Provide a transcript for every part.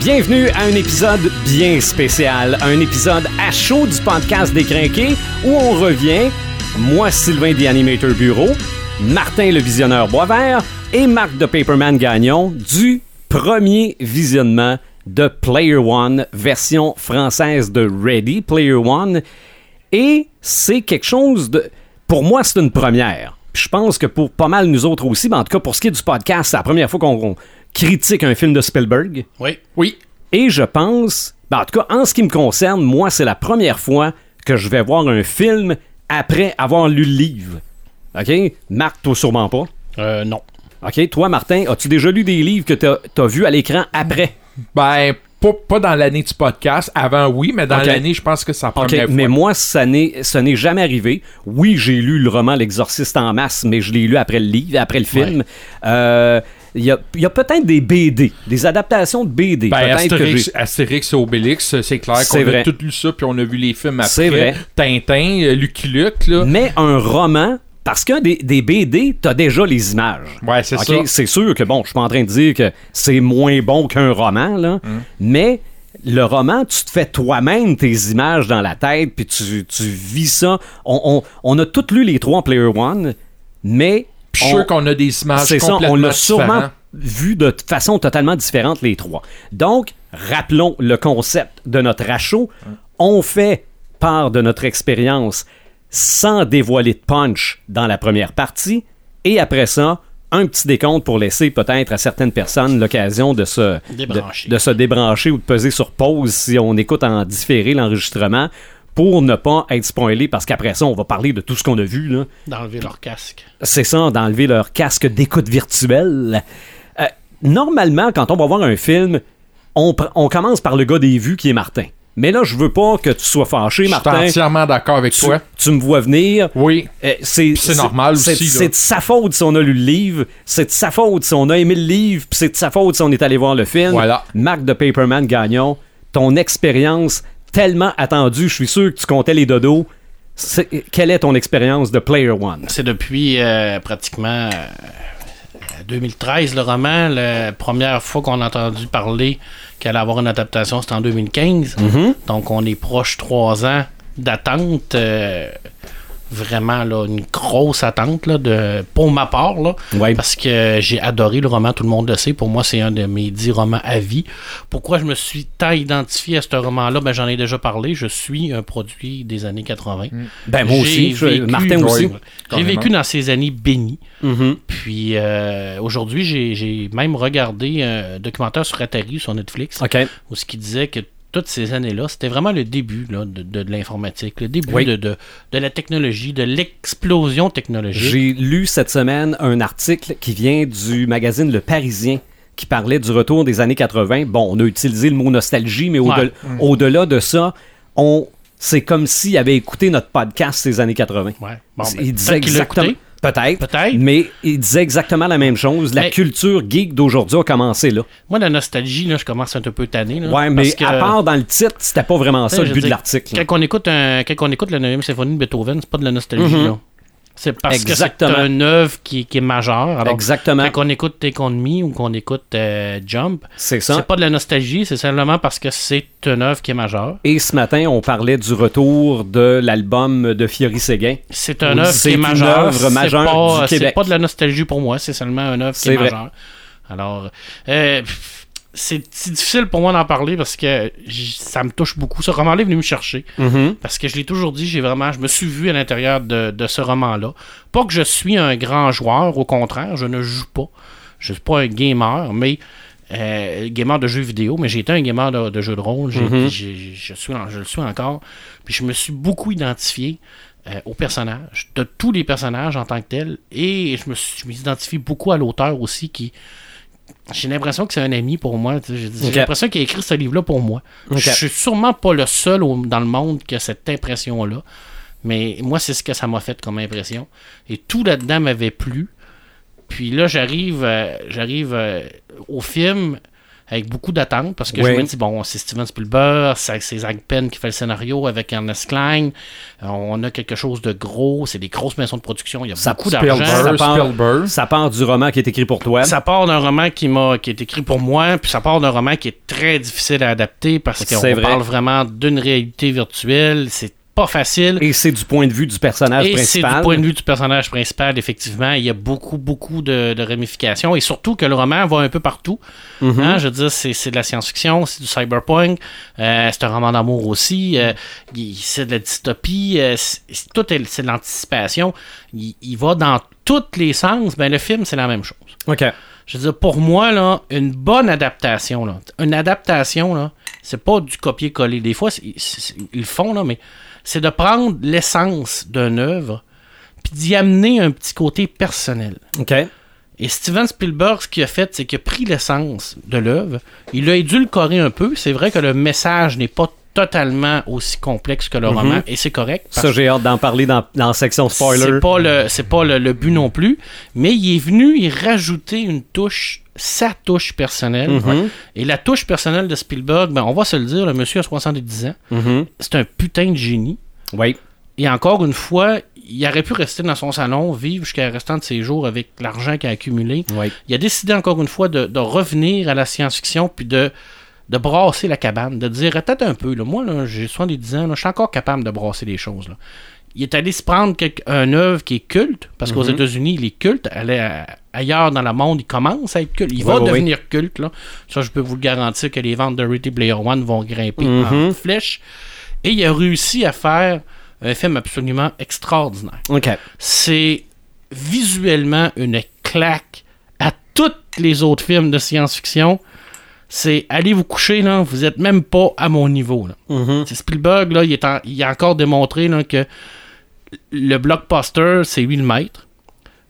Bienvenue à un épisode bien spécial, un épisode à chaud du podcast Décrinqué où on revient, moi Sylvain The Animator Bureau, Martin le Visionneur Boisvert et Marc de Paperman Gagnon du premier visionnement de Player One, version française de Ready Player One. Et c'est quelque chose de... Pour moi, c'est une première. Je pense que pour pas mal nous autres aussi, mais en tout cas pour ce qui est du podcast, c'est la première fois qu'on critique un film de Spielberg. Oui. Oui. Et je pense, ben, en tout cas, en ce qui me concerne, moi, c'est la première fois que je vais voir un film après avoir lu le livre. OK? Marc, toi, sûrement pas. Euh, non. OK? Toi, Martin, as-tu déjà lu des livres que t'as as vus à l'écran après? Ben, pas, pas dans l'année du podcast. Avant, oui, mais dans l'année, je pense que c'est la OK, première fois. mais moi, ça ce n'est jamais arrivé. Oui, j'ai lu le roman L'Exorciste en masse, mais je l'ai lu après le livre, après le film. Euh, Il y a, il y a peut-être des BD, des adaptations de BD. Ben, que Astérix, et Obélix, c'est clair qu'on a tout lu ça, puis on a vu les films après. Vrai. Tintin, euh, Lucky Luke, là. Mais un roman, parce que des, des BD, t'as déjà les images. Ouais, c'est Ok, ça. C'est sûr que, bon, je suis pas en train de dire que c'est moins bon qu'un roman, là, Hum. mais le roman, tu te fais toi-même tes images dans la tête, puis tu, tu vis ça. On, on- on a tous lu les trois en Player One, mais... Puis je suis on- sûr qu'on a des images c'est ça, on l'a sûrement vu de façon totalement différente les trois. Donc, rappelons le concept de notre rachot. On fait part de notre expérience sans dévoiler de punch dans la première partie, et après ça, un petit décompte pour laisser peut-être à certaines personnes l'occasion de se Débrancher. de, de se débrancher ou de peser sur pause si on écoute en différé l'enregistrement pour ne pas être spoilé parce qu'après ça on va parler de tout ce qu'on a vu là. D'enlever leur casque. C'est ça, d'enlever leur casque d'écoute virtuelle. Euh, normalement, quand on va voir un film, on, pr- on commence par le gars des vues qui est Martin. Mais là, je veux pas que tu sois fâché, Je suis Martin. entièrement d'accord avec Tu, toi. tu me vois venir. Oui. Euh, c'est c'est normal c'est- aussi. C'est de sa faute si on a lu le livre. C'est de sa faute si on a aimé le livre. Puis c'est de sa faute si on est allé voir le film. Voilà. Marc de Paperman Gagnon, ton expérience tellement attendue, je suis sûr que tu comptais les dodos. C'est- Quelle est ton expérience de Player One? C'est depuis euh, pratiquement euh, 2013 le roman. La première fois qu'on a entendu parler qu'elle allait avoir une adaptation, c'était en 2015. Mm-hmm. Donc on est proche trois ans d'attente. euh, vraiment là, une grosse attente là, de, pour ma part. Là, Ouais. Parce que j'ai adoré le roman, tout le monde le sait. Pour moi, c'est un de mes dix romans à vie. Pourquoi je me suis tant identifié à ce roman-là? Ben, j'en ai déjà parlé. Je suis un produit des années 80. Ben moi aussi, vécu- Martin aussi. J'ai vécu dans ces années bénies. Mhm. Puis euh, aujourd'hui, j'ai- j'ai même regardé un documentaire sur Atari sur Netflix où ce qui disait que toutes ces années-là, c'était vraiment le début là, de, de- de l'informatique, le début Oui. de, la technologie, de l'explosion technologique. J'ai lu cette semaine un article qui vient du magazine Le Parisien qui parlait du retour des années 80. Bon, on a utilisé le mot nostalgie, mais au-delà Ouais. au-delà de ça, on c'est comme s'il avait écouté notre podcast ces années 80. Ouais. Bon, ben, il disait exactement. Peut-être. Peut-être. Mais il disait exactement la même chose. La Mais- culture geek d'aujourd'hui a commencé là. Moi, la nostalgie, là, je commence à être un peu tanné. là, Ouais, mais que- à part dans le titre, c'était pas vraiment ça le but de l'article. Quand on écoute un, quand on écoute la 9e symphonie de Beethoven, c'est pas de la nostalgie. Mhm. là. C'est parce Exactement. que c'est une œuvre qui, qui est majeure. Alors, Exactement. Quand on écoute Take On Me ou qu'on écoute euh, Jump, C'est ça. c'est pas de la nostalgie, c'est simplement parce que c'est une œuvre qui est majeure. Et ce matin, on parlait du retour de l'album de Fiori Séguin. C'est une œuvre c'est qui est une majeure. C'est pas- du C'est Québec. pas de la nostalgie pour moi, c'est seulement une œuvre qui est majeure. Alors, euh, c'est difficile pour moi d'en parler parce que ça me touche beaucoup. Ce roman-là est venu me chercher. Parce que je l'ai toujours dit, j'ai vraiment, je me suis vu à l'intérieur de, de ce roman-là. Pas que je suis un grand joueur, au contraire, je ne joue pas. Je suis pas un gamer, mais euh, gamer de jeux vidéo, mais j'ai été un gamer de, de jeux de rôle. Mhm. j'ai- je, suis, je le suis encore. Puis je me suis beaucoup identifié euh, aux personnages, de tous les personnages en tant que tels. Et je me suis, je m'identifie beaucoup à l'auteur aussi qui. J'ai l'impression que c'est un ami pour moi. J'ai l'impression qu'il a écrit ce livre-là pour moi. Je suis sûrement pas le seul au- dans le monde qui a cette impression-là. Mais moi, c'est ce que ça m'a fait comme impression. Et tout là-dedans m'avait plu. Puis là, j'arrive euh, j'arrive euh, au film avec beaucoup d'attentes parce que Oui. je me dis, bon, c'est Steven Spielberg, c'est c'est Zach Penn qui fait le scénario avec Ernest Klein. Euh, on a quelque chose de gros, c'est des grosses maisons de production, il y a Ça- beaucoup Spielberg, d'argent. Ça part- Spielberg. Ça part du roman qui est écrit pour toi. Ça part d'un roman qui m'a qui est écrit pour moi, puis ça part d'un roman qui est très difficile à adapter parce C'est qu'on vrai. parle vraiment d'une réalité virtuelle. C'est pas facile. Et c'est du point de vue du personnage Et c'est principal. du point de vue du personnage principal, effectivement. Il y a beaucoup, beaucoup de, de ramifications. Et surtout que le roman va un peu partout. Mhm. Hein, je veux dire, c'est c'est de la science-fiction, c'est du cyberpunk, euh, c'est un roman d'amour aussi, euh, c'est de la dystopie, euh, c'est c'est- tout est, c'est de l'anticipation. Il, il va dans tous les sens. Ben, le film, c'est la même chose. OK. Je veux dire, pour moi, là, une bonne adaptation, là, une adaptation, là, c'est pas du copier-coller. Des fois, c'est- c'est- ils le font, là, mais c'est de prendre l'essence d'une œuvre puis d'y amener un petit côté personnel. OK. Et Steven Spielberg, ce qu'il a fait, c'est qu'il a pris l'essence de l'œuvre, il a édulcoré un peu. C'est vrai que le message n'est pas totalement aussi complexe que le roman, et c'est correct. Ça, j'ai hâte d'en parler dans, dans la section spoiler. c'est pas le c'est pas le, le but non plus, mais il est venu y rajouter une touche, sa touche personnelle. Mhm. Et la touche personnelle de Spielberg, ben on va se le dire, le monsieur a 70 ans, Mhm. c'est un putain de génie. Oui. Et encore une fois, il aurait pu rester dans son salon, vivre jusqu'à la restant de ses jours avec l'argent qu'il a accumulé. Oui. Il a décidé encore une fois de, de revenir à la science-fiction puis de, de brasser la cabane, de dire attends un peu, là, moi là, j'ai 70 ans, là, je suis encore capable de brasser les choses. Là. Il est allé se prendre quelque, un œuvre qui est culte, parce qu'aux Mhm. États-Unis, il est culte. Allez, à- ailleurs dans le monde, il commence à être culte. Il va devenir culte. Là. Ça, je peux vous le garantir que les ventes de Ready Player One vont grimper Mhm. en flèche. Et il a réussi à faire un film absolument extraordinaire c'est visuellement une claque à tous les autres films de science-fiction. C'est allez vous coucher, là, vous êtes même pas à mon niveau. Là. Mhm. C'est Spielberg, là, il, est en- il a encore démontré là, que le blockbuster, c'est lui le maître,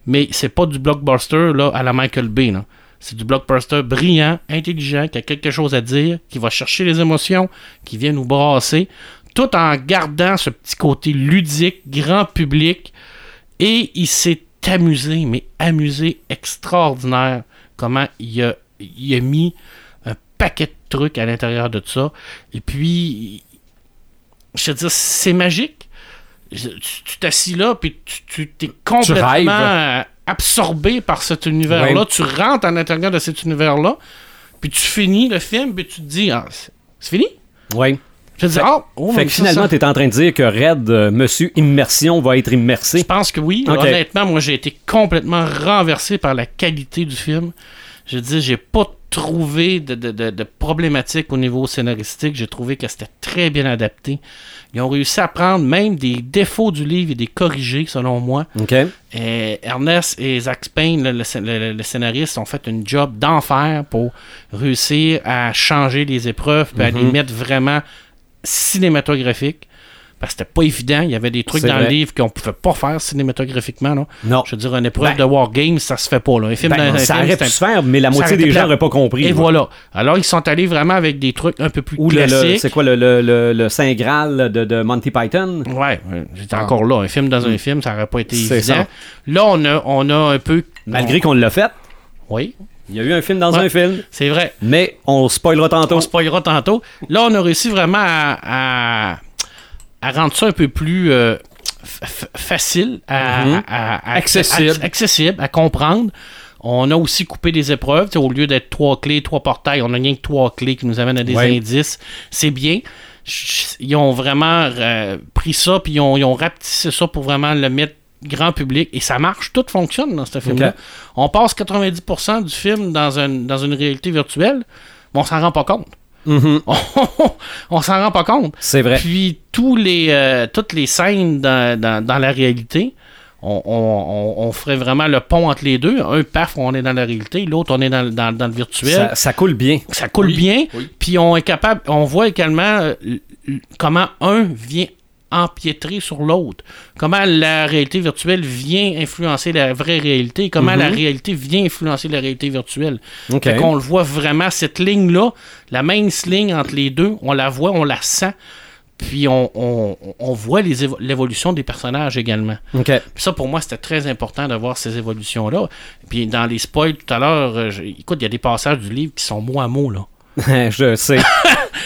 mais c'est pas du blockbuster là, à la Michael Bay. C'est du blockbuster brillant, intelligent, qui a quelque chose à dire, qui va chercher les émotions, qui vient nous brasser, tout en gardant ce petit côté ludique, grand public. Et il s'est amusé, mais amusé extraordinaire, comment il a, il a mis un paquet de trucs à l'intérieur de ça. Et puis, je veux dire, c'est magique. Je- Tu t'assis là, puis tu, tu t'es complètement absorbé par cet univers-là. Tu rentres à l'intérieur de cet univers-là, puis tu finis le film, puis tu te dis, ah, c'est fini? Oui. Je te dis, ah, oh, Fait que finalement, tu es en train de dire que Red, euh, Monsieur Immersion, va être Je immersé. pense que oui. Honnêtement, moi, j'ai été complètement renversé par la qualité du film. Je dis, j'ai pas trouvé de, de, de, de problématique au niveau scénaristique. J'ai trouvé que c'était très bien adapté. Ils ont réussi à prendre même des défauts du livre et des corriger, selon moi. Et Ernest et Zach Payne, le, le, scénariste, ont fait un job d'enfer pour réussir à changer les épreuves et à les mettre vraiment cinématographiques. Parce que c'était pas évident. Il y avait des trucs dans vrai. le livre qu'on pouvait pas faire cinématographiquement. Là. Non. Je veux dire, une épreuve Ben- de Wargame, ça se fait pas. Là. Un film Ben, un ça film, aurait pu se faire, mais la moitié des gens n'auraient pas compris. Et voilà. Alors, ils sont allés vraiment avec des trucs un peu plus Ou classiques. c'est quoi le, le, le, le Saint Graal de, de Monty Python? Ouais, j'étais encore là. Un film dans un film, ça aurait pas été évident. ça. Là, on a, on a un peu. Malgré qu'on l'a fait, Oui, il y a eu un film dans Ouais. un film, c'est vrai. mais on spoilera tantôt. On spoilera tantôt. Là, on a réussi vraiment à, à, à rendre ça un peu plus euh, facile, à, Mhm. à- à- à- Accessible. à- accessible, à comprendre. On a aussi coupé des épreuves. Au lieu d'être trois clés, trois portails, on a rien que trois clés qui nous amènent à des Ouais. indices. C'est bien. Ils ont vraiment euh, pris ça, puis ils ont, ils ont rapetissé ça pour vraiment le mettre grand public. Et ça marche, tout fonctionne dans ce film-là. On passe 90% du film dans, un, dans une réalité virtuelle, mais on s'en rend pas compte. Mhm. on s'en rend pas compte. C'est vrai. Puis tous les, euh, toutes les scènes dans, dans- dans la réalité, on, on- on- on ferait vraiment le pont entre les deux. Un, paf, on est dans la réalité, l'autre, on est dans, dans- dans le virtuel. Ça, ça coule bien. Ça, coule Oui, bien. oui. Puis on est capable, on voit également euh, comment un vient empiétrer sur l'autre. Comment la réalité virtuelle vient influencer la vraie réalité et comment Mhm. la réalité vient influencer la réalité virtuelle. OK. Fait qu'on le voit vraiment, cette ligne-là, la mince ligne entre les deux, on la voit, on la sent Puis on, on, on voit l'évolution des personnages également. Ça, pour moi, c'était très important de voir ces évolutions-là. Puis dans les spoils tout à l'heure, euh, écoute, il y a des passages du livre qui sont mot à mot, là. je sais.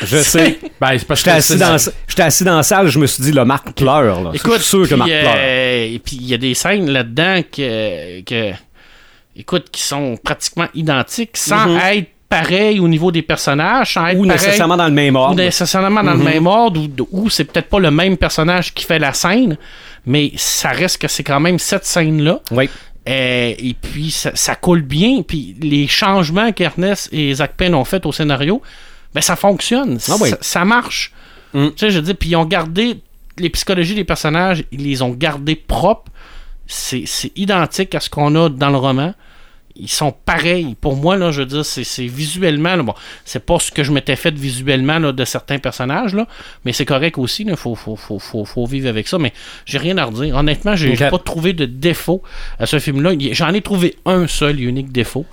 Je sais. Ben, c'est parce J'étais que assis, c'est- dans, j'étais assis dans la salle, je me suis dit, le Marc pleure. Là. Écoute, je suis sûr que Marc pleure. euh, et puis il y a des scènes là-dedans que, que, écoute, qui sont pratiquement identiques, sans Mhm. être pareil au niveau des personnages, sans être Ou pareil nécessairement dans le même ou ordre. nécessairement dans Mhm. le même ordre, ou, ou c'est peut-être pas le même personnage qui fait la scène, mais ça reste que c'est quand même cette scène-là. Oui. Euh, et puis ça, ça coule bien. Puis les changements qu'Ernest et Zach Penn ont fait au scénario, ben ça fonctionne. Ah oui. ça, ça marche. Mm. Tu sais, je dire, puis ils ont gardé les psychologies des personnages, ils les ont gardés propres. C'est c'est identique à ce qu'on a dans le roman. Ils sont pareils. Pour moi, là, je veux dire, c'est c'est visuellement. là, bon, c'est pas ce que je m'étais fait visuellement là, de certains personnages, là, mais c'est correct aussi. Il faut, faut, faut, faut, faut vivre avec ça. Mais j'ai rien à redire. Honnêtement, j'ai j'ai pas trouvé de défaut à ce film-là. Il- J'en ai trouvé un seul et unique défaut.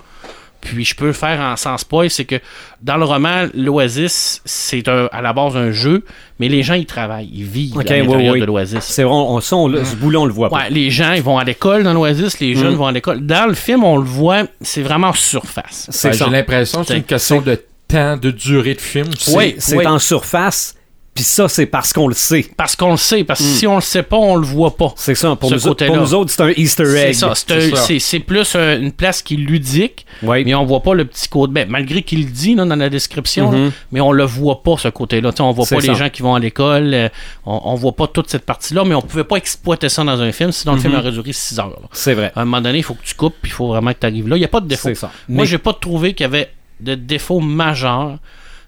Puis je peux le faire en sans spoil, c'est que dans le roman, l'Oasis, c'est un- à la base un jeu, mais les gens y travaillent, ils vivent Ok, à l'intérieur oui. de l'Oasis. C'est vrai, on, ça, on l'a- ce bout-là, on le voit pas. Ouais, les gens, ils vont à l'école dans l'Oasis, les jeunes Mm. vont à l'école. Dans le film, on le voit, c'est vraiment surface. J'ai l'impression que c'est une question de temps, de durée de film. Oui, c'est oui. en surface. Puis ça, c'est parce qu'on le sait. Parce qu'on le sait, parce que Mm. si on le sait pas, on le voit pas. C'est ça. Pour, nous, pour nous autres, c'est un Easter egg. c'est c'est un- ça. c'est c'est plus un- une place qui est ludique, Oui. mais on voit pas le petit côté. Ben, malgré qu'il le dit là, dans la description, Mhm. là, mais on le voit pas ce côté-là. On voit pas ça. les gens qui vont à l'école, euh, on, on voit pas toute cette partie-là, mais on pouvait pas exploiter ça dans un film, sinon le film Mhm. aurait duré 6 heures. C'est vrai. À un moment donné, il faut que tu coupes, puis il faut vraiment que tu arrives là. Il n'y a pas de défaut. C'est ça. Moi, Mais- j'ai pas trouvé qu'il y avait de défaut majeur.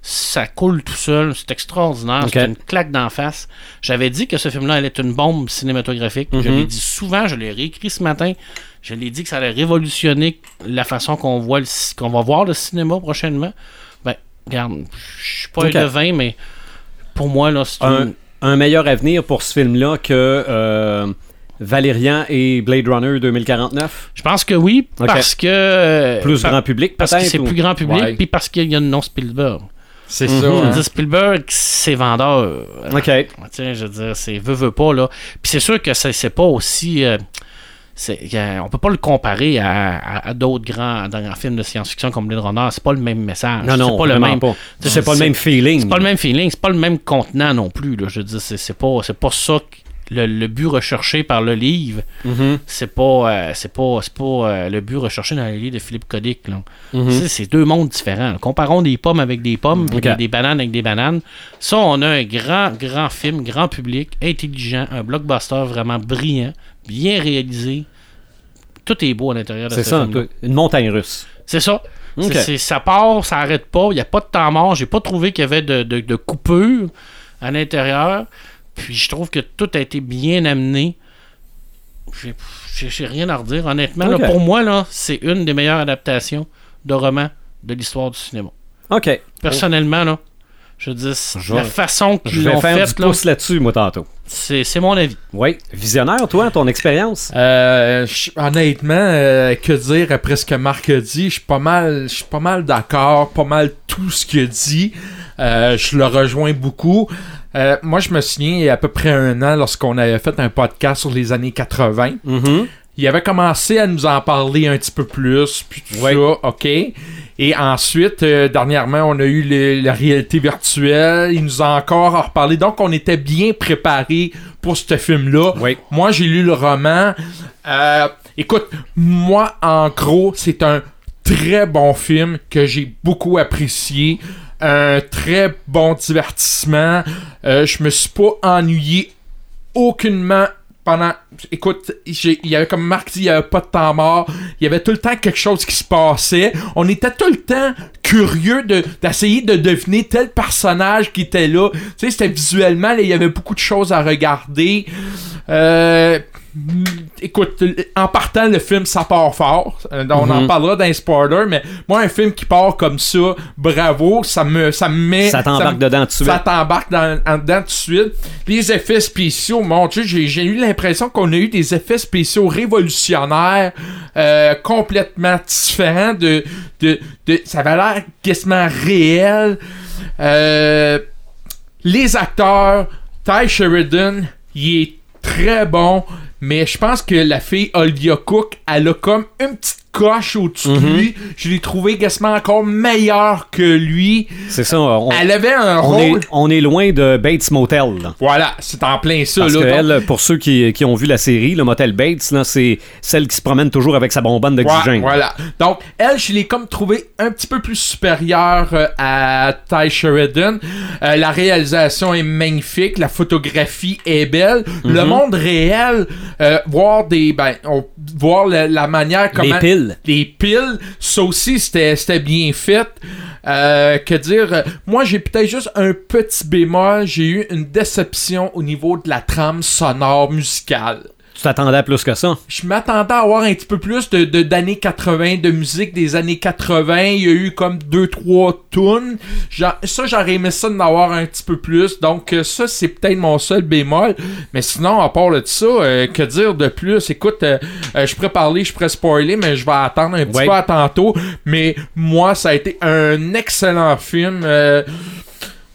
Ça coule tout seul, c'est extraordinaire, c'est une claque d'en face. J'avais dit que ce film-là allait être une bombe cinématographique. Je Mhm. l'ai dit souvent, je l'ai réécrit ce matin. Je l'ai dit que ça allait révolutionner la façon qu'on voit qu'on va voir le cinéma prochainement. Ben, regarde, je suis pas Ok. un devin, mais pour moi, là, c'est un, une... un meilleur avenir pour ce film-là que euh, Valérian et Blade Runner 2049? Je pense que oui, parce que... euh, Plus par- grand public, Parce que c'est ou- plus grand public, puis parce qu'il y a le nom Spielberg. C'est Mhm. ça. Je veux hein. Spielberg, c'est vendeur. OK. Sais, je veux dire, c'est veut, veut pas, là. Puis c'est sûr que c'est c'est pas aussi. euh, on peut pas le comparer à, à- à d'autres grands, grands films de science-fiction comme Blade Runner. C'est pas le même message. Non, non, c'est pas le même. C'est pas le même feeling. C'est pas le même feeling, c'est pas le même contenant non plus. Là. Je veux dire, c'est c'est pas, c'est pas ça que le, le but recherché par le livre. Mhm, C'est pas, euh, c'est pas, c'est pas euh, le but recherché dans les livres de Philippe Codic. Mhm. C'est deux mondes différents. Comparons des pommes avec des pommes, puis Ok. des, des bananes avec des bananes. Ça, on a un grand, grand film, grand public, intelligent, un blockbuster vraiment brillant, bien réalisé. Tout est beau à l'intérieur de C'est ce ça, film-là. une montagne russe. C'est ça. C'est- c'est- ça part, ça arrête pas. Il n'y a pas de temps mort. J'ai pas trouvé qu'il y avait de, de, de coupure à l'intérieur. Puis je trouve que tout a été bien amené. J'ai- rien à redire. Honnêtement, là, pour moi, là, c'est une des meilleures adaptations de romans de l'histoire du cinéma. OK. Personnellement, là, je c- Je la vais- façon Je qu'ils vais l'ont faire faite, du là, pouce là-dessus, moi, tantôt. c'est c'est mon avis. Oui. Visionnaire, toi, ton expérience? Euh, je- honnêtement, euh, que dire après ce que Marc a dit, je suis pas mal, je suis pas mal d'accord, pas mal tout ce qu'il a dit. Euh, je le rejoins beaucoup. Euh, moi, je me souviens, il y a à peu près un an, lorsqu'on avait fait un podcast sur les années 80, Mhm. il avait commencé à nous en parler un petit peu plus, puis tout Ouais. ça, ok? Et ensuite, euh, dernièrement, on a eu le- la réalité virtuelle. Il nous a encore en reparlé. Donc, on était bien préparé pour ce film-là. Moi, j'ai lu le roman. Euh, écoute, moi, en gros, c'est un très bon film que j'ai beaucoup apprécié. Un très bon divertissement. Euh, je me suis pas ennuyé aucunement pendant. Écoute, il y avait comme Marc dit, il y avait pas de temps mort. Il y avait tout le temps quelque chose qui se passait. On était tout le temps curieux de d'essayer de deviner tel personnage qui était là. Tu sais, c'était visuellement, il y avait beaucoup de choses à regarder. Euh, écoute, en partant, le film, ça part fort. Euh, on en Mhm. parlera d'un spoiler, mais moi, un film qui part comme ça, bravo, ça me, ça me met. Ça t'embarque dedans tout de suite. ça t'embarque dans, dedans tout de suite. Les effets spéciaux, mon Dieu, j'ai, j'ai eu l'impression qu'on a eu des effets spéciaux révolutionnaires, euh, complètement différents de, de, de, ça avait l'air quasiment réel. Euh, les acteurs, Ty Sheridan, il est très bon, mais je pense que la fille Olivia Cook, elle a comme une petite coche au-dessus de Mhm. lui. Je l'ai trouvé quasiment encore meilleur que lui. C'est ça. On, Elle avait un on rôle. est, on est loin de Bates Motel. là. Voilà, c'est en plein ça. Parce là. que Donc, elle, pour ceux qui, qui ont vu la série, le Motel Bates, c'est celle qui se promène toujours avec sa bonbonne Ouais, d'oxygène. voilà. Donc, elle, je l'ai comme trouvé un petit peu plus supérieure euh, à Ty Sheridan. Euh, la réalisation est magnifique, la photographie est belle. Mhm. Le monde réel, euh, voir des, ben, on- voir la, la manière comment Les piles. Les piles, ça aussi c'était bien fait. Euh, que dire, moi j'ai peut-être juste un petit bémol, j'ai eu une déception au niveau de la trame sonore musicale. Tu t'attendais à plus que ça. Je m'attendais à avoir un petit peu plus de de- d'années 80, de musique des années 80. Il y a eu comme deux trois tunes. J'a- Ça, j'aurais aimé ça d'en avoir un petit peu plus. Donc, euh, ça, c'est peut-être mon seul bémol. Mais sinon, à part de ça, euh, que dire de plus? Écoute, euh, euh, je pourrais parler, je pourrais spoiler, mais je vais attendre un petit Ouais. peu à tantôt. Mais moi, ça a été un excellent film.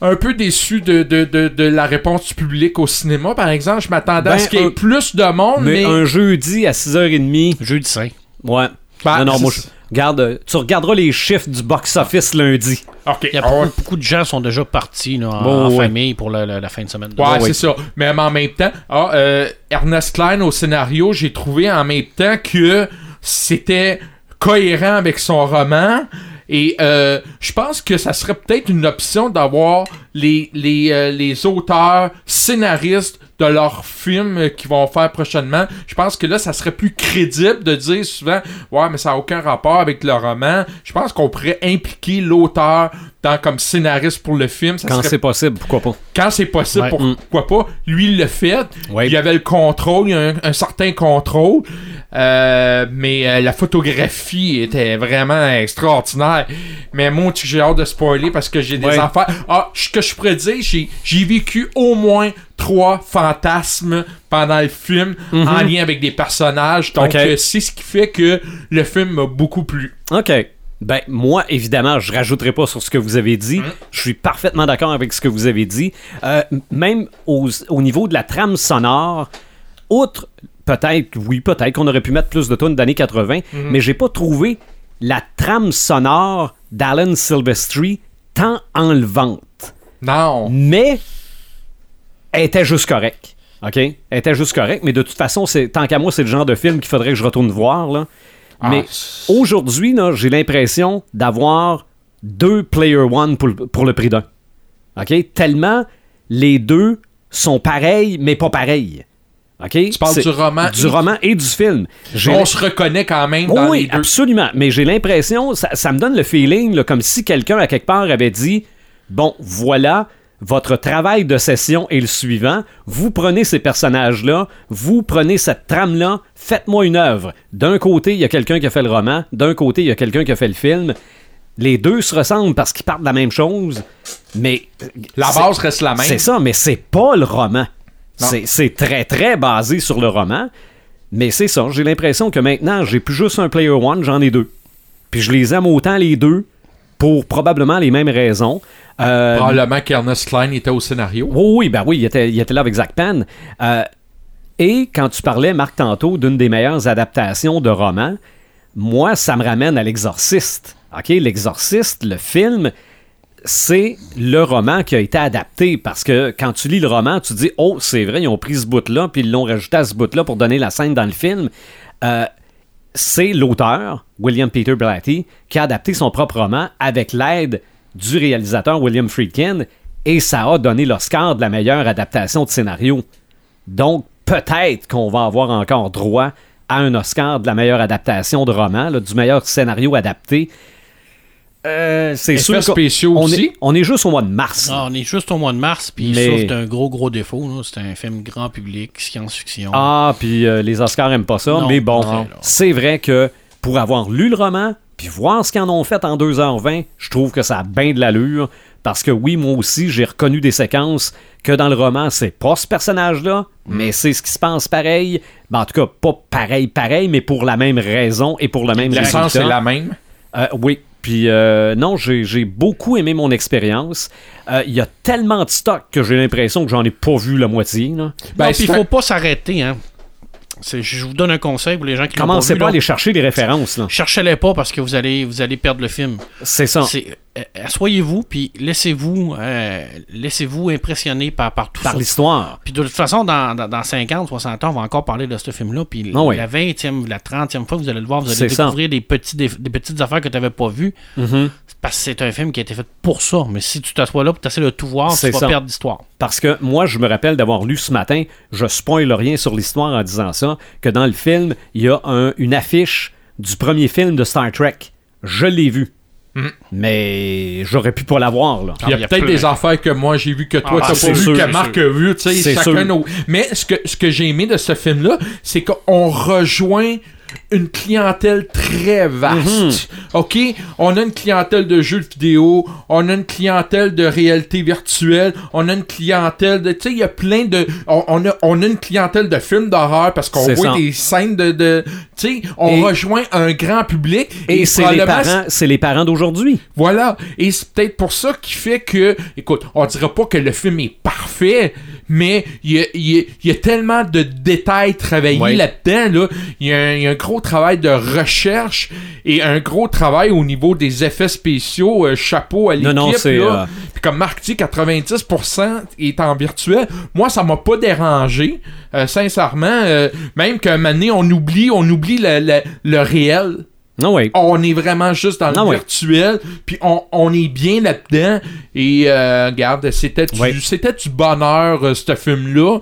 Un peu déçu de, de, de, de la réponse du public au cinéma, par exemple. Je m'attendais à Ben, ce qu'il y ait un- plus de monde, Mais, mais... un jeudi à 6h30, Jeudi saint. ouais. Ben, non, non, moi, je- regarde, euh, tu regarderas les chiffres du box-office lundi. Ok. Il y a Ah beaucoup, beaucoup de gens sont déjà partis là, en, Bon, en ouais. famille pour la, la- la fin de semaine. Ouais, Ouais, c'est ouais. ça. Mais en même temps, ah, euh, Ernest Klein au scénario, j'ai trouvé en même temps que c'était cohérent avec son roman. Et euh, je pense que ça serait peut-être une option d'avoir les, les, euh, les auteurs scénaristes de leurs films qu'ils vont faire prochainement. Je pense que là, ça serait plus crédible de dire souvent Ouais, mais ça n'a aucun rapport avec le roman. Je pense qu'on pourrait impliquer l'auteur dans comme scénariste pour le film. Ça Quand serait c'est possible, pourquoi pas? quand c'est possible, Ouais. pourquoi pas? Lui, il l'a fait. Ouais. Il y avait le contrôle, il y a un, un certain contrôle. Euh, mais euh, la photographie était vraiment extraordinaire. Mais moi, tu- j'ai hâte de spoiler parce que j'ai des Ouais. affaires. Ah, ce que je pourrais dire, j'ai, j'ai vécu au moins trois fantasmes pendant le film en lien avec des personnages. Donc, Mhm. Euh, c'est ce qui fait que le film m'a beaucoup plu. OK. Ben, moi, évidemment, je rajouterai pas sur ce que vous avez dit. Je suis parfaitement d'accord avec ce que vous avez dit. Euh, même au, au niveau de la trame sonore, outre, peut-être, oui, peut-être qu'on aurait pu mettre plus de tonnes d'années 80, mais j'ai pas trouvé la trame sonore d'Alan Silvestri tant enlevante. Non. Mais elle était juste correcte. OK? Elle était juste correcte, mais de toute façon, c'est tant qu'à moi, c'est le genre de film qu'il faudrait que je retourne voir. Là. Ah, mais aujourd'hui, là, j'ai l'impression d'avoir deux Player One pour, le- pour le prix d'un. OK? Tellement les deux sont pareils, mais pas pareils. OK? Tu parles du roman Du et- roman et du film. J'ai On se reconnaît quand même dans oui, les deux. absolument. Mais j'ai l'impression, ça, ça me donne le feeling là, comme si quelqu'un à quelque part avait dit Bon, voilà, votre travail de session est le suivant. Vous prenez ces personnages-là, vous prenez cette trame-là, faites-moi une œuvre. D'un côté, il y a quelqu'un qui a fait le roman, d'un côté, il y a quelqu'un qui a fait le film. Les deux se ressemblent parce qu'ils partent de la même chose, mais. La c'est- base reste la même. C'est ça, mais c'est pas le roman. C'est très, très basé sur le roman. Mais c'est ça, j'ai l'impression que maintenant, j'ai plus juste un Player One, j'en ai deux. Puis je les aime autant les deux pour probablement les mêmes raisons. Euh, Probablement qu'Ernest Klein était au scénario. oui, oui, ben oui, il était, il était là avec Zach Penn. Euh, et quand tu parlais, Marc, tantôt, d'une des meilleures adaptations de romans, moi, ça me ramène à L'Exorciste. OK, L'Exorciste, le film, c'est le roman qui a été adapté parce que quand tu lis le roman, tu dis Oh, c'est vrai, ils ont pris ce bout-là, puis ils l'ont rajouté à ce bout-là pour donner la scène dans le film. Euh, c'est l'auteur, William Peter Blatty, qui a adapté son propre roman avec l'aide du réalisateur William Friedkin, et ça a donné l'Oscar de la meilleure adaptation de scénario. Donc, peut-être qu'on va avoir encore droit à un Oscar de la meilleure adaptation de roman, là, du meilleur scénario adapté. Euh, c'est sûr spéciaux on aussi. Est, on est juste au mois de mars. Ah, on est juste au mois de mars, puis Mais- ça, c'est un gros, gros défaut. C'est un film grand public, science-fiction. Ah, puis euh, les Oscars aiment pas ça, Non, mais bon, c'est vrai que pour avoir lu le roman, puis voir ce qu'ils en ont fait en 2h20, je trouve que ça a bien de l'allure. Parce que oui, moi aussi, j'ai reconnu des séquences que dans le roman, c'est pas ce personnage-là, mais c'est ce qui se passe pareil. Ben, en tout cas, pas pareil, pareil, mais pour la même raison et pour le même L'essence résultat. est la même? Euh, oui. Puis euh, non, j'ai beaucoup aimé mon expérience. Euh, Il y a tellement de stock que j'ai l'impression que j'en ai pas vu la moitié. Là. Ben, non, puis il faut un- pas s'arrêter, hein. Je vous donne un conseil pour les gens qui pas Commencez vu, pas à aller chercher les références. là. Cherchez-les pas parce que vous allez, vous allez perdre le film. C'est ça. C'est- euh, Assoyez-vous, puis laissez-vous euh, laissez-vous impressionner par, par tout Par ça. l'histoire. Puis de toute façon, dans, dans, dans 50, 60 ans, on va encore parler de ce film-là. Puis Ah oui. la 20e, la 30e fois vous allez le voir, vous allez découvrir des, petits, des, des petites affaires que tu n'avais pas vues. Mhm. Parce que c'est un film qui a été fait pour ça. Mais si tu t'assois là pour t'essayer de tout voir, C'est tu vas ça. perdre l'histoire. Parce que moi, je me rappelle d'avoir lu ce matin, je spoil rien sur l'histoire en disant ça, que dans le film, il y a un- une affiche du premier film de Star Trek. Je l'ai vu. Mhm. Mais j'aurais pu pas l'avoir, là. Il y a il y a peut-être des affaires que moi j'ai vu que toi Ah, t'as c'est pas vu, sûr, que Marc a vu, tu sais, chacun nos. Mais ce que, ce que j'ai aimé de ce film-là, c'est qu'on rejoint une clientèle très vaste. OK? On a une clientèle de jeux vidéo, on a une clientèle de réalité virtuelle, on a une clientèle de. Tu sais, il y a plein de. On, on a, on a une clientèle de films d'horreur parce qu'on voit ça. des scènes de. de tu sais, on Et- rejoint un grand public. Et c'est les parents, c'est les parents d'aujourd'hui. voilà. Et c'est peut-être pour ça qui fait que, écoute, on dira pas que le film est parfait, mais il y a, il y a- il y a tellement de détails travaillés Ouais. là-dedans. Là. Il, y a un, il y a un gros travail de recherche et un gros travail au niveau des effets spéciaux. euh, chapeau à l'équipe. Non, non, c'est, là. euh, Puis comme Marc dit, 90% est en virtuel. Moi, ça m'a pas dérangé, euh, sincèrement. euh, même qu'à un moment donné, on oublie, on oublie le, le- le réel Non, oui. on est vraiment juste dans le ouais. virtuel, puis on, on est bien là-dedans. Et euh, regarde, c'était du, Ouais. c'était du bonheur, euh, ce film-là?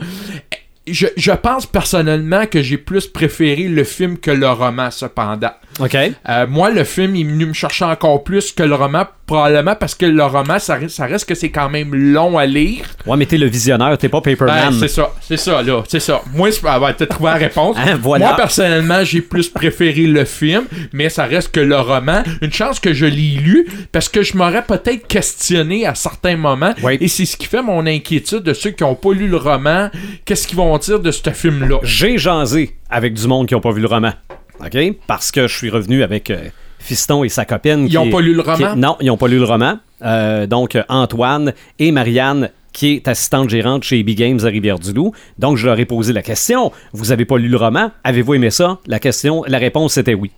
Je, je pense personnellement que j'ai plus préféré le film que le roman, cependant. OK. Euh, moi, le film est venu me chercher encore plus que le roman, probablement parce que le roman, ça, reste- ça reste que c'est quand même long à lire. Ouais, mais t'es le visionnaire, t'es pas Ben, Paperman. c'est ça, c'est ça, là, c'est ça. Moi, ah, ben, t'as trouvé la réponse. Hein, voilà. Moi, personnellement, j'ai plus préféré le film, mais ça reste que le roman. Une chance que je l'ai lu, parce que je m'aurais peut-être questionné à certains moments. Oui. Et c'est ce qui fait mon inquiétude de ceux qui n'ont pas lu le roman. Qu'est-ce qu'ils vont de ce film-là? J'ai jasé avec du monde qui ont pas vu le roman. OK? Parce que je suis revenu avec euh, Fiston et sa copine. Ils qui ont est- pas lu le roman? non, ils ont pas lu le roman. Euh, donc, euh, Antoine et Marianne, qui est assistante gérante chez EB Games à Rivière-du-Loup. Donc, je leur ai posé la question. Vous avez pas lu le roman? Avez-vous aimé ça? La question, la réponse était oui.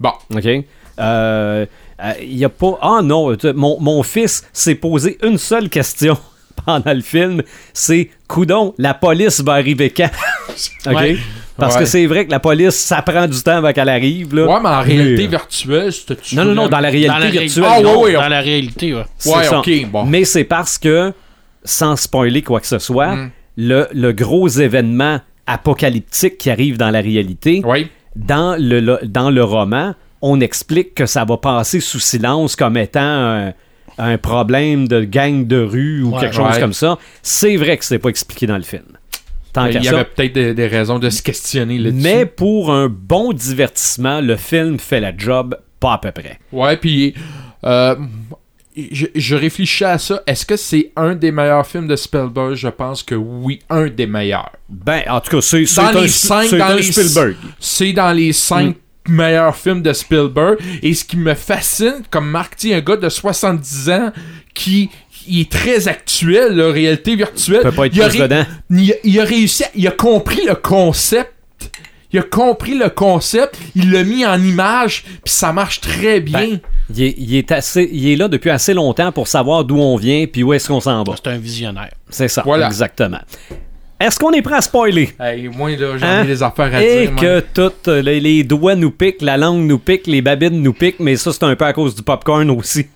Bon. OK? Euh, Il y a pas. Ah non, mon, mon fils s'est posé une seule question pendant le film. C'est Coudon, la police va arriver quand? OK? Ouais. Parce Ouais. que c'est vrai que la police, ça prend du temps avant qu'elle arrive. Là. Ouais, mais en réalité Mais, virtuelle, c'était Non, non, non, dans la réalité Dans la ré- virtuelle. Ah, non. ouais, ouais, Dans la réalité, ouais. C'est Ouais, ça. ok, bon. Mais c'est parce que, sans spoiler quoi que ce soit, Mm. le, le gros événement apocalyptique qui arrive dans la réalité, Oui. dans le, le- dans le roman, on explique que ça va passer sous silence comme étant un, un problème de gang de rue ou Ouais, quelque chose ouais. comme ça. C'est vrai que c'est pas expliqué dans le film. Tant qu'à Il y ça. avait peut-être des, des raisons de se questionner là-dessus. Mais pour un bon divertissement, le film fait la job pas à peu près. Ouais, puis euh, je, je réfléchis à ça. Est-ce que c'est un des meilleurs films de Spielberg? Je pense que oui, un des meilleurs. Ben, en tout cas, c'est Dans les cinq, dans les Spielberg. C'est dans les cinq meilleurs films de Spielberg. Et ce qui me fascine, comme Marc dit, un gars de 70 ans qui il est très actuel, la réalité virtuelle. Peut pas être il a dedans. il a, il a réussi, à- il a compris le concept. Il a compris le concept, il l'a mis en image, puis ça marche très bien. Ben, Il est, il est assez, il est là depuis assez longtemps pour savoir d'où on vient puis où est-ce qu'on s'en va. C'est un visionnaire. C'est ça, Voilà. exactement. Est-ce qu'on est prêt à spoiler? Hey, moi, là, j'en Hein? ai des affaires à Et dire. man. que toutes les, les doigts nous piquent, la langue nous pique, les babines nous piquent, mais ça, c'est un peu à cause du popcorn aussi.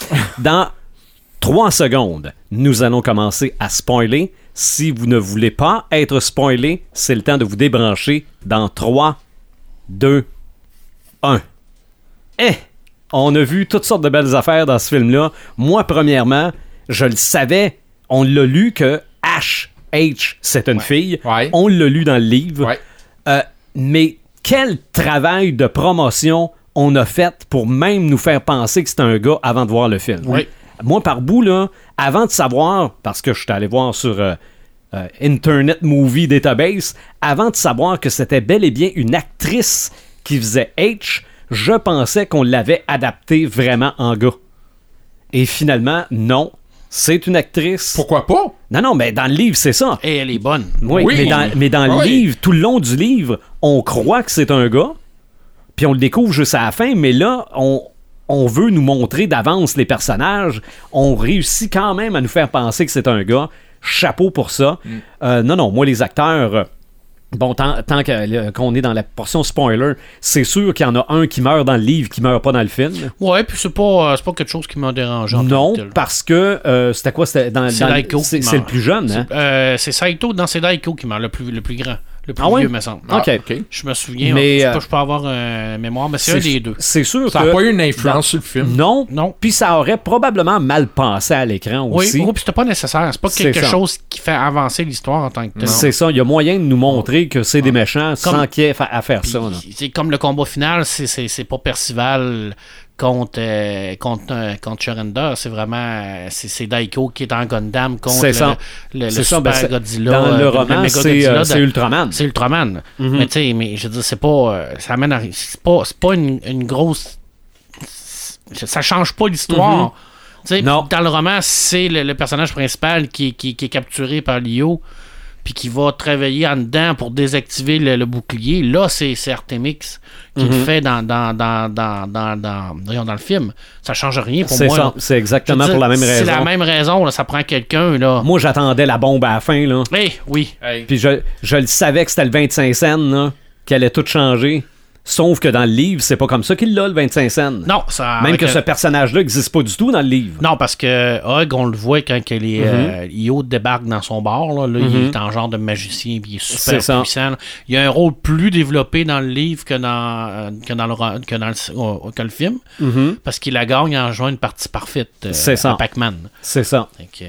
Dans trois secondes, nous allons commencer à spoiler. Si vous ne voulez pas être spoilé, c'est le temps de vous débrancher dans 3, 2, 1. Eh! On a vu toutes sortes de belles affaires dans ce film-là. Moi, premièrement, je le savais. On l'a lu que H, H, c'est une fille. Ouais. On l'a lu dans le livre. Ouais. Euh, mais quel travail de promotion on a fait pour même nous faire penser que c'était un gars avant de voir le film? Moi, par bout, là, avant de savoir, parce que je suis allé voir sur euh, euh, Internet Movie Database, avant de savoir que c'était bel et bien une actrice qui faisait H, je pensais qu'on l'avait adapté vraiment en gars. Et finalement, non. C'est une actrice. Pourquoi pas? Non, non, mais dans le livre, c'est ça. Et elle est bonne. Oui, Oui. mais dans, mais dans le livre, tout le long du livre, on croit que c'est un gars, puis on le découvre juste à la fin, mais là, on, on veut nous montrer d'avance les personnages. On réussit quand même à nous faire penser que c'est un gars. Chapeau pour ça. Mm. Euh, non, non, moi, les acteurs. Bon, tant, qu'on est dans la portion spoiler, c'est sûr qu'il y en a un qui meurt dans le livre qui meurt pas dans le film. Ouais, puis c'est pas, euh, c'est pas quelque chose qui m'a dérangé. Non, parce que euh, c'était quoi? C'était dans, C'est le plus jeune, hein? C'est euh, Saito dans C'est Daiko qui meurt, le plus, le plus grand. Le plus Ah ouais? vieux, me semble. Ok. Ah, ok. Je me souviens, Mais, je, euh, peux, je peux avoir euh, mémoire, mais c'est un des deux. C'est sûr Ça n'a pas eu une influence sur le film? Non, Non. Puis ça aurait probablement mal passé à l'écran Oui, aussi. oui, puis c'était pas nécessaire. C'est pas quelque ça. chose qui fait avancer l'histoire en tant que tel. C'est ça, il y a moyen de nous montrer que c'est des méchants sans qu'il y ait à faire ça. là. c'est comme le combat final, c'est- c'est c'est pas Percival contre euh, contre euh, contre Surrender, c'est vraiment euh, c'est Daiko qui est en Gundam contre le, super ben, Godzilla. Dans le roman, c'est Ultraman. c'est Ultraman. Mhm. Mais tu sais, mais je veux dire, c'est pas ça amène à c'est pas c'est pas une, une grosse ça change pas l'histoire. Mhm. Dans le roman, c'est le, le personnage principal qui, qui- qui est capturé par Lio, puis qui va travailler en dedans pour désactiver le, le bouclier. Là, c'est c'est Artemix qui Mhm. le fait dans, dans, dans, dans, dans, dans, voyons, dans le film. Ça change rien pour C'est moi. c'est exactement pour la même C'est raison. la même raison, là, ça prend quelqu'un, là. Moi, j'attendais la bombe à la fin, là. Eh, oui. Puis je, je le savais que c'était le 25 cents, là, qu'elle allait tout changer. Sauf que dans le livre, c'est pas comme ça qu'il l'a, le 25 cents. Non, ça. Même que ce personnage-là n'existe pas du tout dans le livre. Non, parce que Hug, on le voit quand que les, euh, Io débarque dans son bar. Là, Là, Il est en genre de magicien puis il est super puissant. là. Il a un rôle plus développé dans le livre que dans, euh, que dans, le, que dans le, euh, que le film. Parce qu'il la gagne en jouant une partie parfaite euh, C'est ça. Pac-Man. C'est ça. Euh,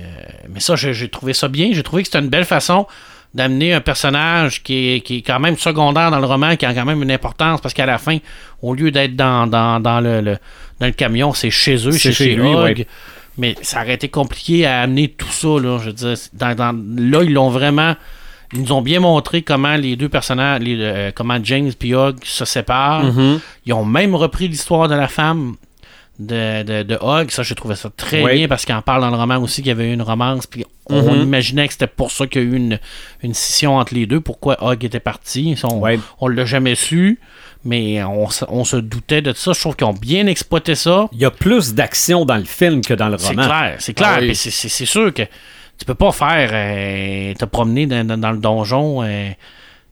mais ça, j'ai j'ai trouvé ça bien. J'ai trouvé que c'était une belle façon d'amener un personnage qui est, qui est quand même secondaire dans le roman, qui a quand même une importance, parce qu'à la fin, au lieu d'être dans, dans, dans le, le- dans le camion, c'est chez eux, C'est chez chez lui, ouais. Mais ça aurait été compliqué à amener tout ça, là. Je veux dire, dans, dans- là, ils l'ont vraiment... Ils nous ont bien montré comment les deux personnages, les, euh, comment James et Hug se séparent. Mhm. Ils ont même repris l'histoire de la femme de, de, de Hug. Ça, j'ai trouvé ça très Oui. bien parce qu'il en parle dans le roman aussi qu'il y avait eu une romance. Puis on, Mhm. imaginait que c'était pour ça qu'il y a eu une, une scission entre les deux. Pourquoi Hug était parti. On, on l'a jamais su. Mais on, se- on se doutait de ça. Je trouve qu'ils ont bien exploité ça. Il y a plus d'action dans le film que dans le C'est roman. clair, c'est clair. Ah oui. C'est- c'est c'est sûr que tu peux pas faire euh, te promener dans, dans- dans le donjon euh,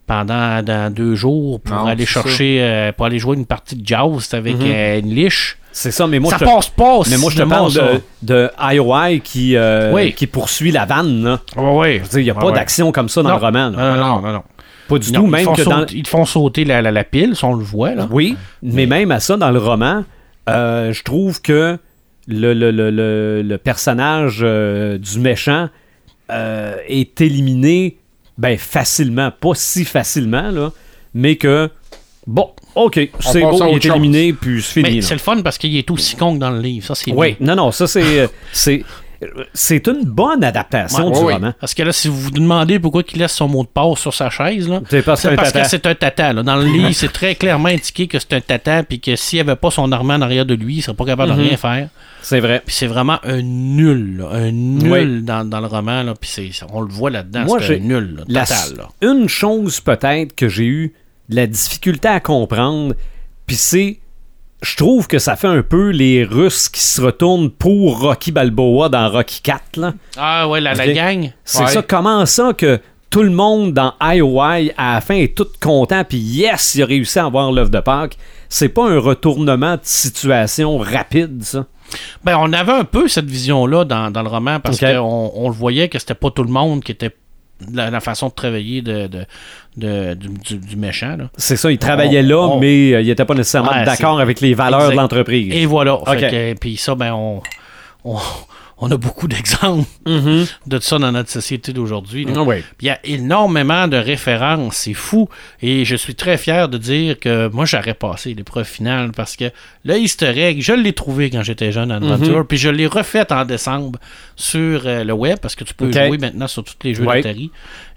pendant dans deux jours pour Non, aller c'est chercher euh, pour aller jouer une partie de Jaws avec Mhm. euh, une liche. C'est ça, mais moi, ça je te, passe mais moi, je te parle de, de IOI qui, euh, Oui. qui poursuit la vanne. là. Je veux dire, il n'y a Ouais, pas d'action comme ça dans Non. le roman. là. Non, non, non, non. Pas du Non, tout, ils, même que dans... ils te font sauter la, la, la pile, si on le voit. Là. Oui, mais même à ça, dans le roman, euh, je trouve que le, le, le, le, personnage euh, du méchant est éliminé ben, facilement. Pas si facilement, là, mais que, bon, OK, c'est beau, il est chose. éliminé, puis c'est Mais fini. c'est le fun parce qu'il est aussi con que dans le livre. Ça, c'est Oui, bien. non, non, ça, c'est... euh, c'est c'est une bonne adaptation Ouais, du roman. Parce que là, si vous vous demandez pourquoi il laisse son mot de passe sur sa chaise, là, C'est parce que c'est un tata. là. Dans le livre, c'est très clairement indiqué que c'est un tata, puis que s'il n'y avait pas son armement en arrière de lui, il serait pas capable de rien faire. C'est vrai. Puis c'est vraiment un nul, là, un nul Oui. dans, dans le roman. Là, puis c'est, on le voit là-dedans, Moi, c'est j'ai- un nul, là, La- total. Là. Une chose peut-être que j'ai eu de la difficulté à comprendre, puis c'est, je trouve que ça fait un peu les Russes qui se retournent pour Rocky Balboa dans Rocky 4. Là. Ah ouais, la, la gang. C'est Ouais. ça, comment ça que tout le monde dans IOI à la fin est tout content, puis yes, il a réussi à avoir l'œuvre de Pâques. C'est pas un retournement de situation rapide, ça? Ben, on avait un peu cette vision-là dans, dans le roman parce qu'on on le voyait que c'était pas tout le monde qui était la, la façon de travailler de, de, de- du, du- du méchant. C'est ça, il travaillait On- là, on- mais euh, il était pas nécessairement Ouais, d'accord avec les valeurs Exact. de l'entreprise. Et voilà. Puis ça, ben, on, on, on a beaucoup d'exemples Mhm. de ça dans notre société d'aujourd'hui. Ah Il y a énormément de références, c'est fou. Et je suis très fier de dire que moi, j'aurais passé l'épreuve finale parce que le Easter egg, je l'ai trouvé quand j'étais jeune à Adventure, puis je l'ai refait en décembre sur euh, le web parce que tu peux jouer maintenant sur tous les jeux Ouais. d'Atari.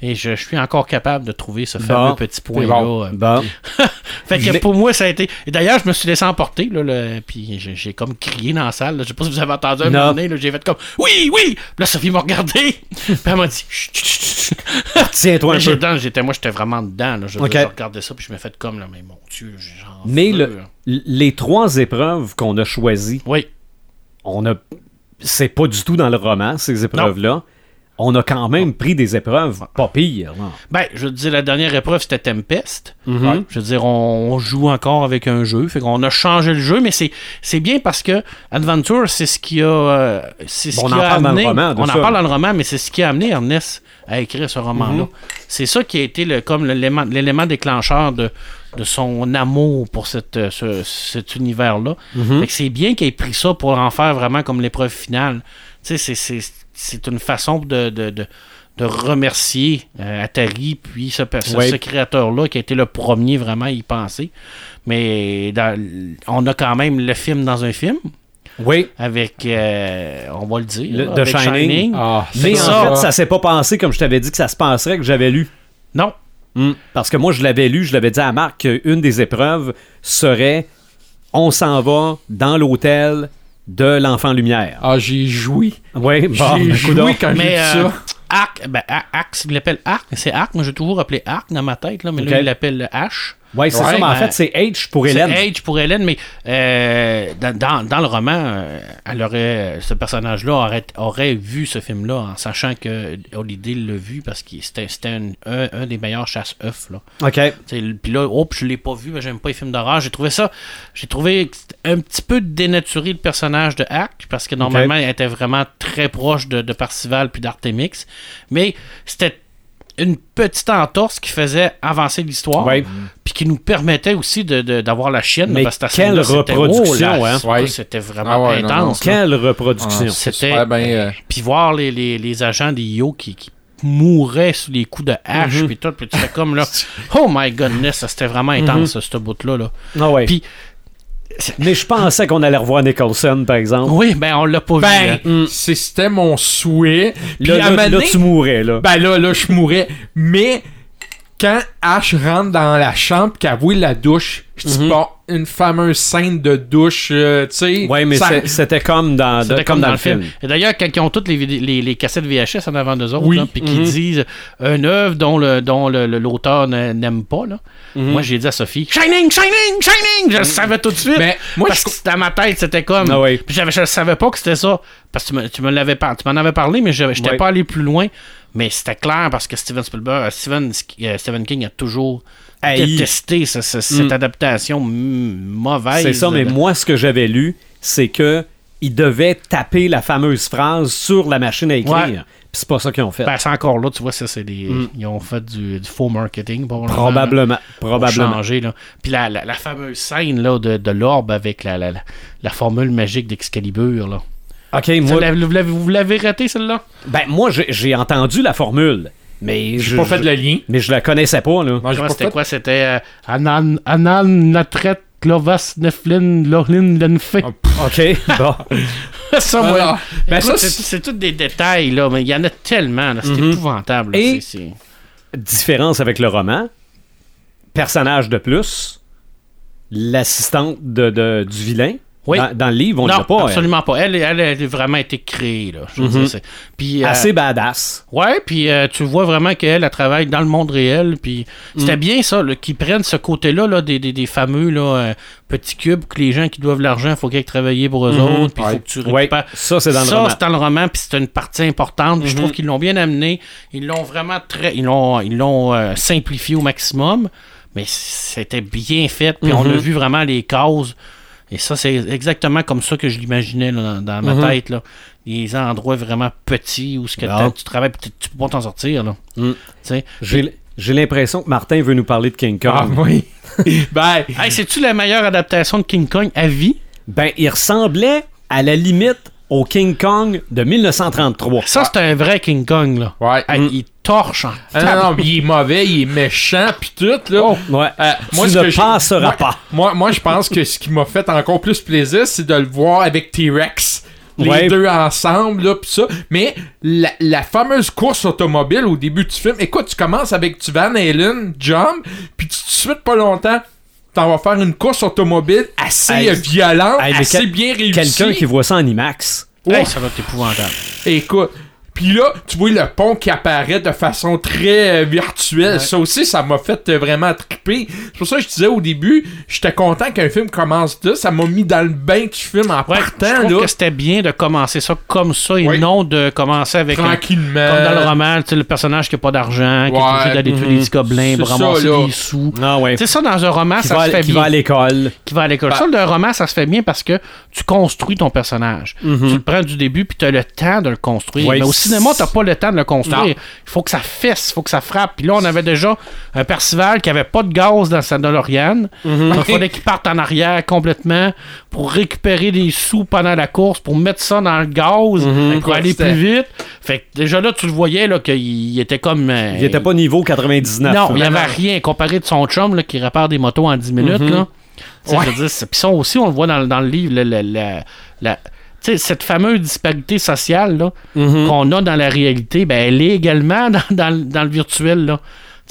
Et je, je suis encore capable de trouver ce fameux Bon. petit point-là. bon. Bon. fait que pour moi, ça a été. Et d'ailleurs, je me suis laissé emporter, là, le- puis j'ai, comme crié dans la salle. là. Je sais pas si vous avez entendu un moment donné, là, j'ai fait comme Oui, oui! Puis là, Sophie m'a regardé, puis elle m'a dit. Tiens-toi un peu. j'étais, j'étais- moi, j'étais vraiment dedans. Là. Je, Ok. je regardais ça, puis je me fait comme, là, mais mon Dieu, j'en Mais le- les trois épreuves qu'on a choisies, Oui, on a. C'est pas du tout dans le roman, ces épreuves-là. On a quand même pris des épreuves pas pires. là. ben, je veux dire, la dernière épreuve, c'était Tempest. Mhm. Je veux dire, on, on joue encore avec un jeu. Fait qu'on a changé le jeu, mais c'est, c'est bien parce que Adventure, c'est ce qui a. euh, c'est ce on qui en a parle dans le amené- roman, de On ça. en parle dans le roman, mais c'est ce qui a amené Ernest à écrire ce roman-là. Mhm. C'est ça qui a été le, comme l'élément, l'élément déclencheur de, de son amour pour cette, euh, ce- cet univers-là. Mhm. Fait que c'est bien qu'il ait pris ça pour en faire vraiment comme l'épreuve finale. C'est, c'est, une façon de, de, de, de remercier euh, Atari, puis ce, ce, Ouais. ce créateur-là qui a été le premier vraiment à y penser. Mais dans- on a quand même le film dans un film, Oui, avec, euh, on va le dire, Le- là, The avec Shining. Ah, mais c'est en fait, ça s'est pas passé comme je t'avais dit que ça se passerait que j'avais lu. Non, Mm. Parce que moi, je l'avais lu, je l'avais dit à Marc qu'une des épreuves serait on s'en va dans l'hôtel de l'Enfant Lumière. Ah, j'ai joui. Oui, bon, j'ai ben, joui quand j'ai euh, ça. Arc, ben, Ar- Arc, il l'appelle Arc, c'est Arc, moi j'ai toujours appelé Arc dans ma tête, là, mais là il l'appelle H. Ouais, c'est Ouais, ça, mais en fait, c'est H pour C'est Hélène. Age pour Hélène, mais euh, dans, dans, le roman, euh, elle aurait, ce personnage-là aurait, aurait vu ce film-là en sachant que Holiday l'a vu parce que c'était un, un, des meilleurs chasse-œufs. là. OK. Puis là, oh, je l'ai pas vu, mais j'aime pas les films d'horreur. J'ai trouvé ça, j'ai trouvé un petit peu dénaturé le personnage de Hack parce que normalement, il était vraiment très proche de, de Parcival puis d'Artemix, mais c'était une petite entorse qui faisait avancer l'histoire, Ouais. puis qui nous permettait aussi de- de- d'avoir la chienne. Mais parce que quelle reproduction, oh, là, hein? c'était- Ouais. C'était vraiment Ah ouais, non, intense. là. Quelle reproduction. Ah, C'était. euh, Puis voir les, les, les agents des IO qui, qui mouraient sous les coups de hache, Mhm. puis tout, puis tu fais comme là. Oh my goodness, ça, c'était vraiment intense, ce bout-là. Là. Ah ouais. Puis- Mais je pensais qu'on allait revoir Nicholson, par exemple. Oui, ben on l'a pas vu. Ben. Mm. c'était mon souhait. Puis Là, là, tu mourrais, là. Ben là, là, je mourrais. Mais quand Ash rentre dans la chambre qu'elle voit la douche, je dis pas une fameuse scène de douche, euh, tu sais. ouais, mais ça- c'était comme dans, de- comme dans, le film. Et d'ailleurs, quand ils ont toutes les, vidé- les, les cassettes VHS en avant d'eux autres, Oui. puis qu'ils Mhm. disent une œuvre dont le dont le- le- l'auteur n'a- n'aime pas, là. Mhm. moi j'ai dit à Sophie Shining, Shining, Shining Je le savais tout de suite. Mais moi, parce je- que dans ma tête, c'était comme. Ah ouais. Puis je savais pas que c'était ça. Parce que tu me, tu me l'avais pas, tu m'en avais parlé, mais je n'étais Ouais. pas allé plus loin. Mais c'était clair parce que Steven Spielberg, euh, Steven, euh, Stephen King a toujours détesté ce- ce- cette Mm. adaptation mauvaise. C'est ça, mais moi, ce que j'avais lu, c'est que il devait taper la fameuse phrase sur la machine à écrire. Ouais. Puis c'est pas ça qu'ils ont fait. Ben, c'est encore là, tu vois, ça, c'est des. Mm. Ils ont fait du, du faux marketing, probablement. probablement. Pour Probablement. changer, là. Puis la, la, la fameuse scène là, de, de l'orbe avec la, la formule magique d'Excalibur. Là. OK, moi, vous l'avez- vous l'avez raté, celle-là? ben, moi j'ai j'ai entendu la formule, mais je, J'ai pas fait je- le lien. mais je la connaissais pas, là. Pas C'était quoi? C'était euh, Anan, Anan, Natret, Clovas, Neflin, Lorlin, Lenfe. OK, bon. ça, moi. Ah, ben c'est c'est- c'est tous des détails, là, mais il y en a tellement, là, c'est Mhm. épouvantable. là, Et- c'est- c'est- Différence avec le roman. Personnage de plus. L'assistante de, de- du vilain. Oui. Dans, dans le livre, on ne non, l'a pas. elle. absolument pas. Elle, elle, elle a vraiment été créée, là. Je veux Mhm. dire, c'est- Puis, euh, Assez badass. Ouais, puis euh, tu vois vraiment qu'elle, elle travaille dans le monde réel. Puis c'était Mm. bien ça, qu'ils prennent ce côté-là là, des, des, des fameux là, euh, petits cubes que les gens qui doivent l'argent, il faut qu'ils aillent travailler pour eux Mhm. autres. Puis Ouais. faut que tu Ouais, ça, c'est dans le ça, roman. c'est dans le roman, puis c'est une partie importante. Je trouve qu'ils l'ont bien amené. Ils l'ont vraiment très. Ils l'ont, ils l'ont simplifié au maximum. Mais c'était bien fait. Puis on a vu vraiment les causes. Et ça, c'est exactement comme ça que je l'imaginais dans, dans ma Mhm. tête. Là. Les endroits vraiment petits où ce que t'as- tu travailles, puis tu peux pas t'en sortir. Là. Mm. Tu sais. J'ai j'ai l'impression que Martin veut nous parler de King Kong. Ah oui. ben, Hey, c'est-tu la meilleure adaptation de King Kong à vie? Ben, il ressemblait à la limite au King Kong de 1933. Ça, c'est un vrai King Kong, là. Ouais. Ah, Il torche en Ah, non, non, il est mauvais, il est méchant, puis tout, là. Ouais. Euh, tu ce ne que passeras moi- pas. Moi, moi, je pense que ce qui m'a fait encore plus plaisir, c'est de le voir avec T-Rex. Les Ouais. deux ensemble, là, pis ça. Mais la, la fameuse course automobile au début du film, écoute, tu commences avec tu Van Halen, Jump, puis tout de suite, pas longtemps, t'en vas faire une course automobile assez Hey. violente, Hey, assez quel- bien réussie. Quelqu'un qui voit ça en IMAX. Hey, ça va être épouvantable. Écoute. Puis là, tu vois le pont qui apparaît de façon très euh, virtuelle. Ça aussi, ça m'a fait euh, vraiment triper. C'est pour ça que je disais au début, j'étais content qu'un film commence là. Ça m'a mis dans le bain du film en Ouais, je partant, trouve là, que c'était bien de commencer ça comme ça et Oui. non de commencer avec un- tranquillement. comme dans le roman, tu sais, le personnage qui a pas d'argent, qui est obligé d'aller tuer Mhm. des petits gobelins C'est ça, ramasser des sous. Ah ouais. Tu sais, ça, dans un roman, Qui, ça va, se fait qui bien. va à l'école. qui va à l'école. Bah. Ça, le roman, ça se fait bien parce que tu construis ton personnage. Tu le prends du début, puis tu as le temps de le construire. Ouais. Mais au cinéma, tu pas le temps de le construire. Il faut que ça fesse, il faut que ça frappe. Puis là, on avait déjà un Percival qui avait pas de gaz dans sa DeLorean. Donc, il fallait qu'il parte en arrière complètement pour récupérer des sous pendant la course, pour mettre ça dans le gaz, pour Écoute, aller plus vite. Fait que déjà là, tu le voyais là, qu'il il était comme. euh, Il était pas niveau 99. non, il n'y là. avait rien comparé de son chum là, qui répare des motos en 10 minutes. là. Dire, c'est- Puis ça aussi, on le voit dans, dans le livre, la- tu sais, cette fameuse disparité sociale là, qu'on a dans la réalité, ben, elle est également dans, dans le- dans le virtuel. Là.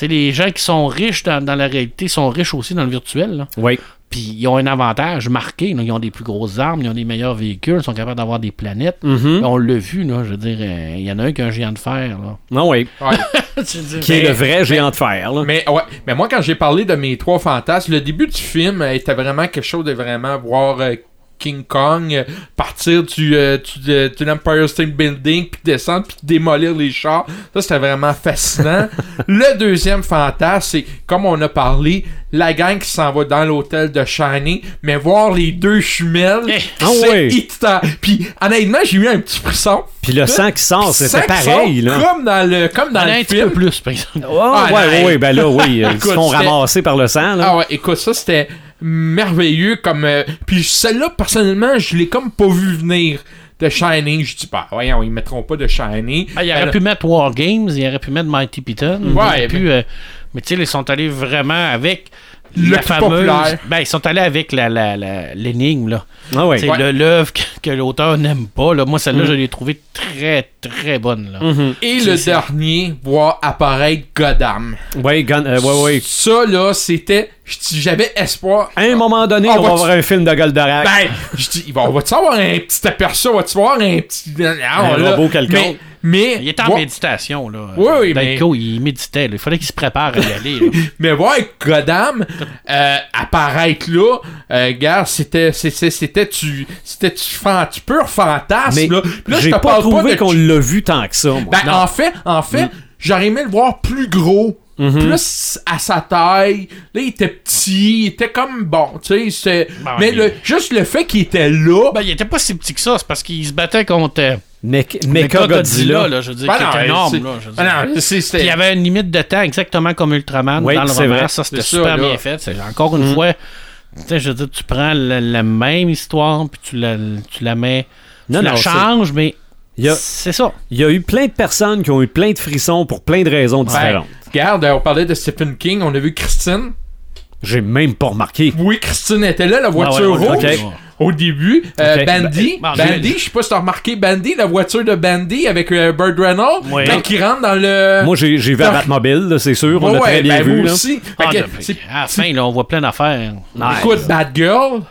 Les gens qui sont riches dans, dans la réalité sont riches aussi dans le virtuel. là. Oui. Puis ils ont un avantage marqué. là. Ils ont des plus grosses armes, ils ont des meilleurs véhicules, ils sont capables d'avoir des planètes. Mhm. On l'a vu, là, je veux dire, euh, il y en a un qui a un géant de fer. Là. Non, oui. Ouais. Dire, Qui est Mais- le vrai géant de fer. Là. Mais ouais, mais moi quand j'ai parlé de mes trois fantasmes, le début du film était vraiment quelque chose de vraiment voir euh, King Kong euh, partir du, euh, du, euh, de l'Empire State Building puis descendre puis démolir les chars. Ça c'était vraiment fascinant. le deuxième fantasme, c'est comme on a parlé, la gang qui s'en va dans l'hôtel de Shining, mais voir les deux jumelles, Eh, ah c'est ouais. excitant. Puis honnêtement, j'ai eu un petit frisson. Puis le sang qui sort, c'était pareil. sort Là. Comme dans le, comme dans le un petit film. peu plus, par exemple. Ouais, Ah, ouais, ouais, ouais, ben là, oui. Ils se font ramasser par le sang. Là. Ah ouais, écoute, ça c'était merveilleux comme. euh, Puis celle-là, personnellement, je l'ai comme pas vu venir de Shining. Je dis, bah, voyons, ils mettront pas de Shining. Ah, il aurait Alors, pu mettre War Games, il aurait pu mettre Mighty Python. Ouais, pu, mais- euh, mais tu sais, ils sont allés vraiment avec Le la fameuse. populaire. Ben, ils sont allés avec la, la, la- l'énigme, là. Ah ouais. Ouais. le- l'œuvre que, que l'auteur n'aime pas. Là. Moi, celle-là, je l'ai trouvée très, très bonne. Là. Mhm. Et le ça. dernier, voir apparaître Goddam. Ouais, gun- euh, ouais, ouais. Ça, là, c'était. J'avais espoir. À un moment donné, Ah, on va avoir un film de Goldorak. Ben, je dis, il va- on va-tu avoir un petit aperçu? On va-tu voir un petit. Ah, Un là, robot quelconque. Mais. mais Il était en voir- méditation. Là. Oui, oui, mais- il méditait. là. Il fallait qu'il se prépare à y aller. là. Mais voir Goddam euh, apparaître là, euh, gars, c'était c'était c'était tu c'était tu fan, tu pur fantasme Mais là. Puis là, je te pas parle trouvé de- qu'on l'a vu tant que ça. moi. Ben, en fait, en fait, j'aurais aimé le voir plus gros. Mhm. Plus à sa taille, là il était petit, il était comme bon, tu sais, c'est Ben, mais il- le, juste le fait qu'il était là, Ben, il était pas si petit que ça. C'est parce qu'il se battait contre euh, Mecha Godzilla. là, je veux dire, Ben qui non, était énorme. c'est- Là, je veux dire. non, c'est- Puis c'était il y avait une limite de temps, exactement comme Ultraman Oui, dans le roman. vrai. Ça, c'était super là. bien fait. C'est encore une fois, tu sais, je veux dire, tu prends la, la même histoire, puis tu la, tu la mets, Non, tu la non, changes, mais c'est ça. il y a eu plein de personnes qui ont eu plein de frissons pour plein de raisons Ben, différentes. regarde, on parlait de Stephen King, on a vu Christine. J'ai même pas remarqué. Oui, Christine était là, la voiture Ah ouais, rouge. Au début, Euh, Ok. Bandy, Ben, Bandy, je sais pas si t'as remarqué Bandy, la voiture de Bandy avec euh, Burt Reynolds, Oui. ben, qui rentre dans le. Moi, j'ai j'ai vu la Dans- Batmobile, c'est sûr. On Ouais, l'a très bien ben, vu. vous là. aussi. Ah, que de- c'est- à la fin, là, on voit plein d'affaires. Ouais. Écoute, Bad Girl,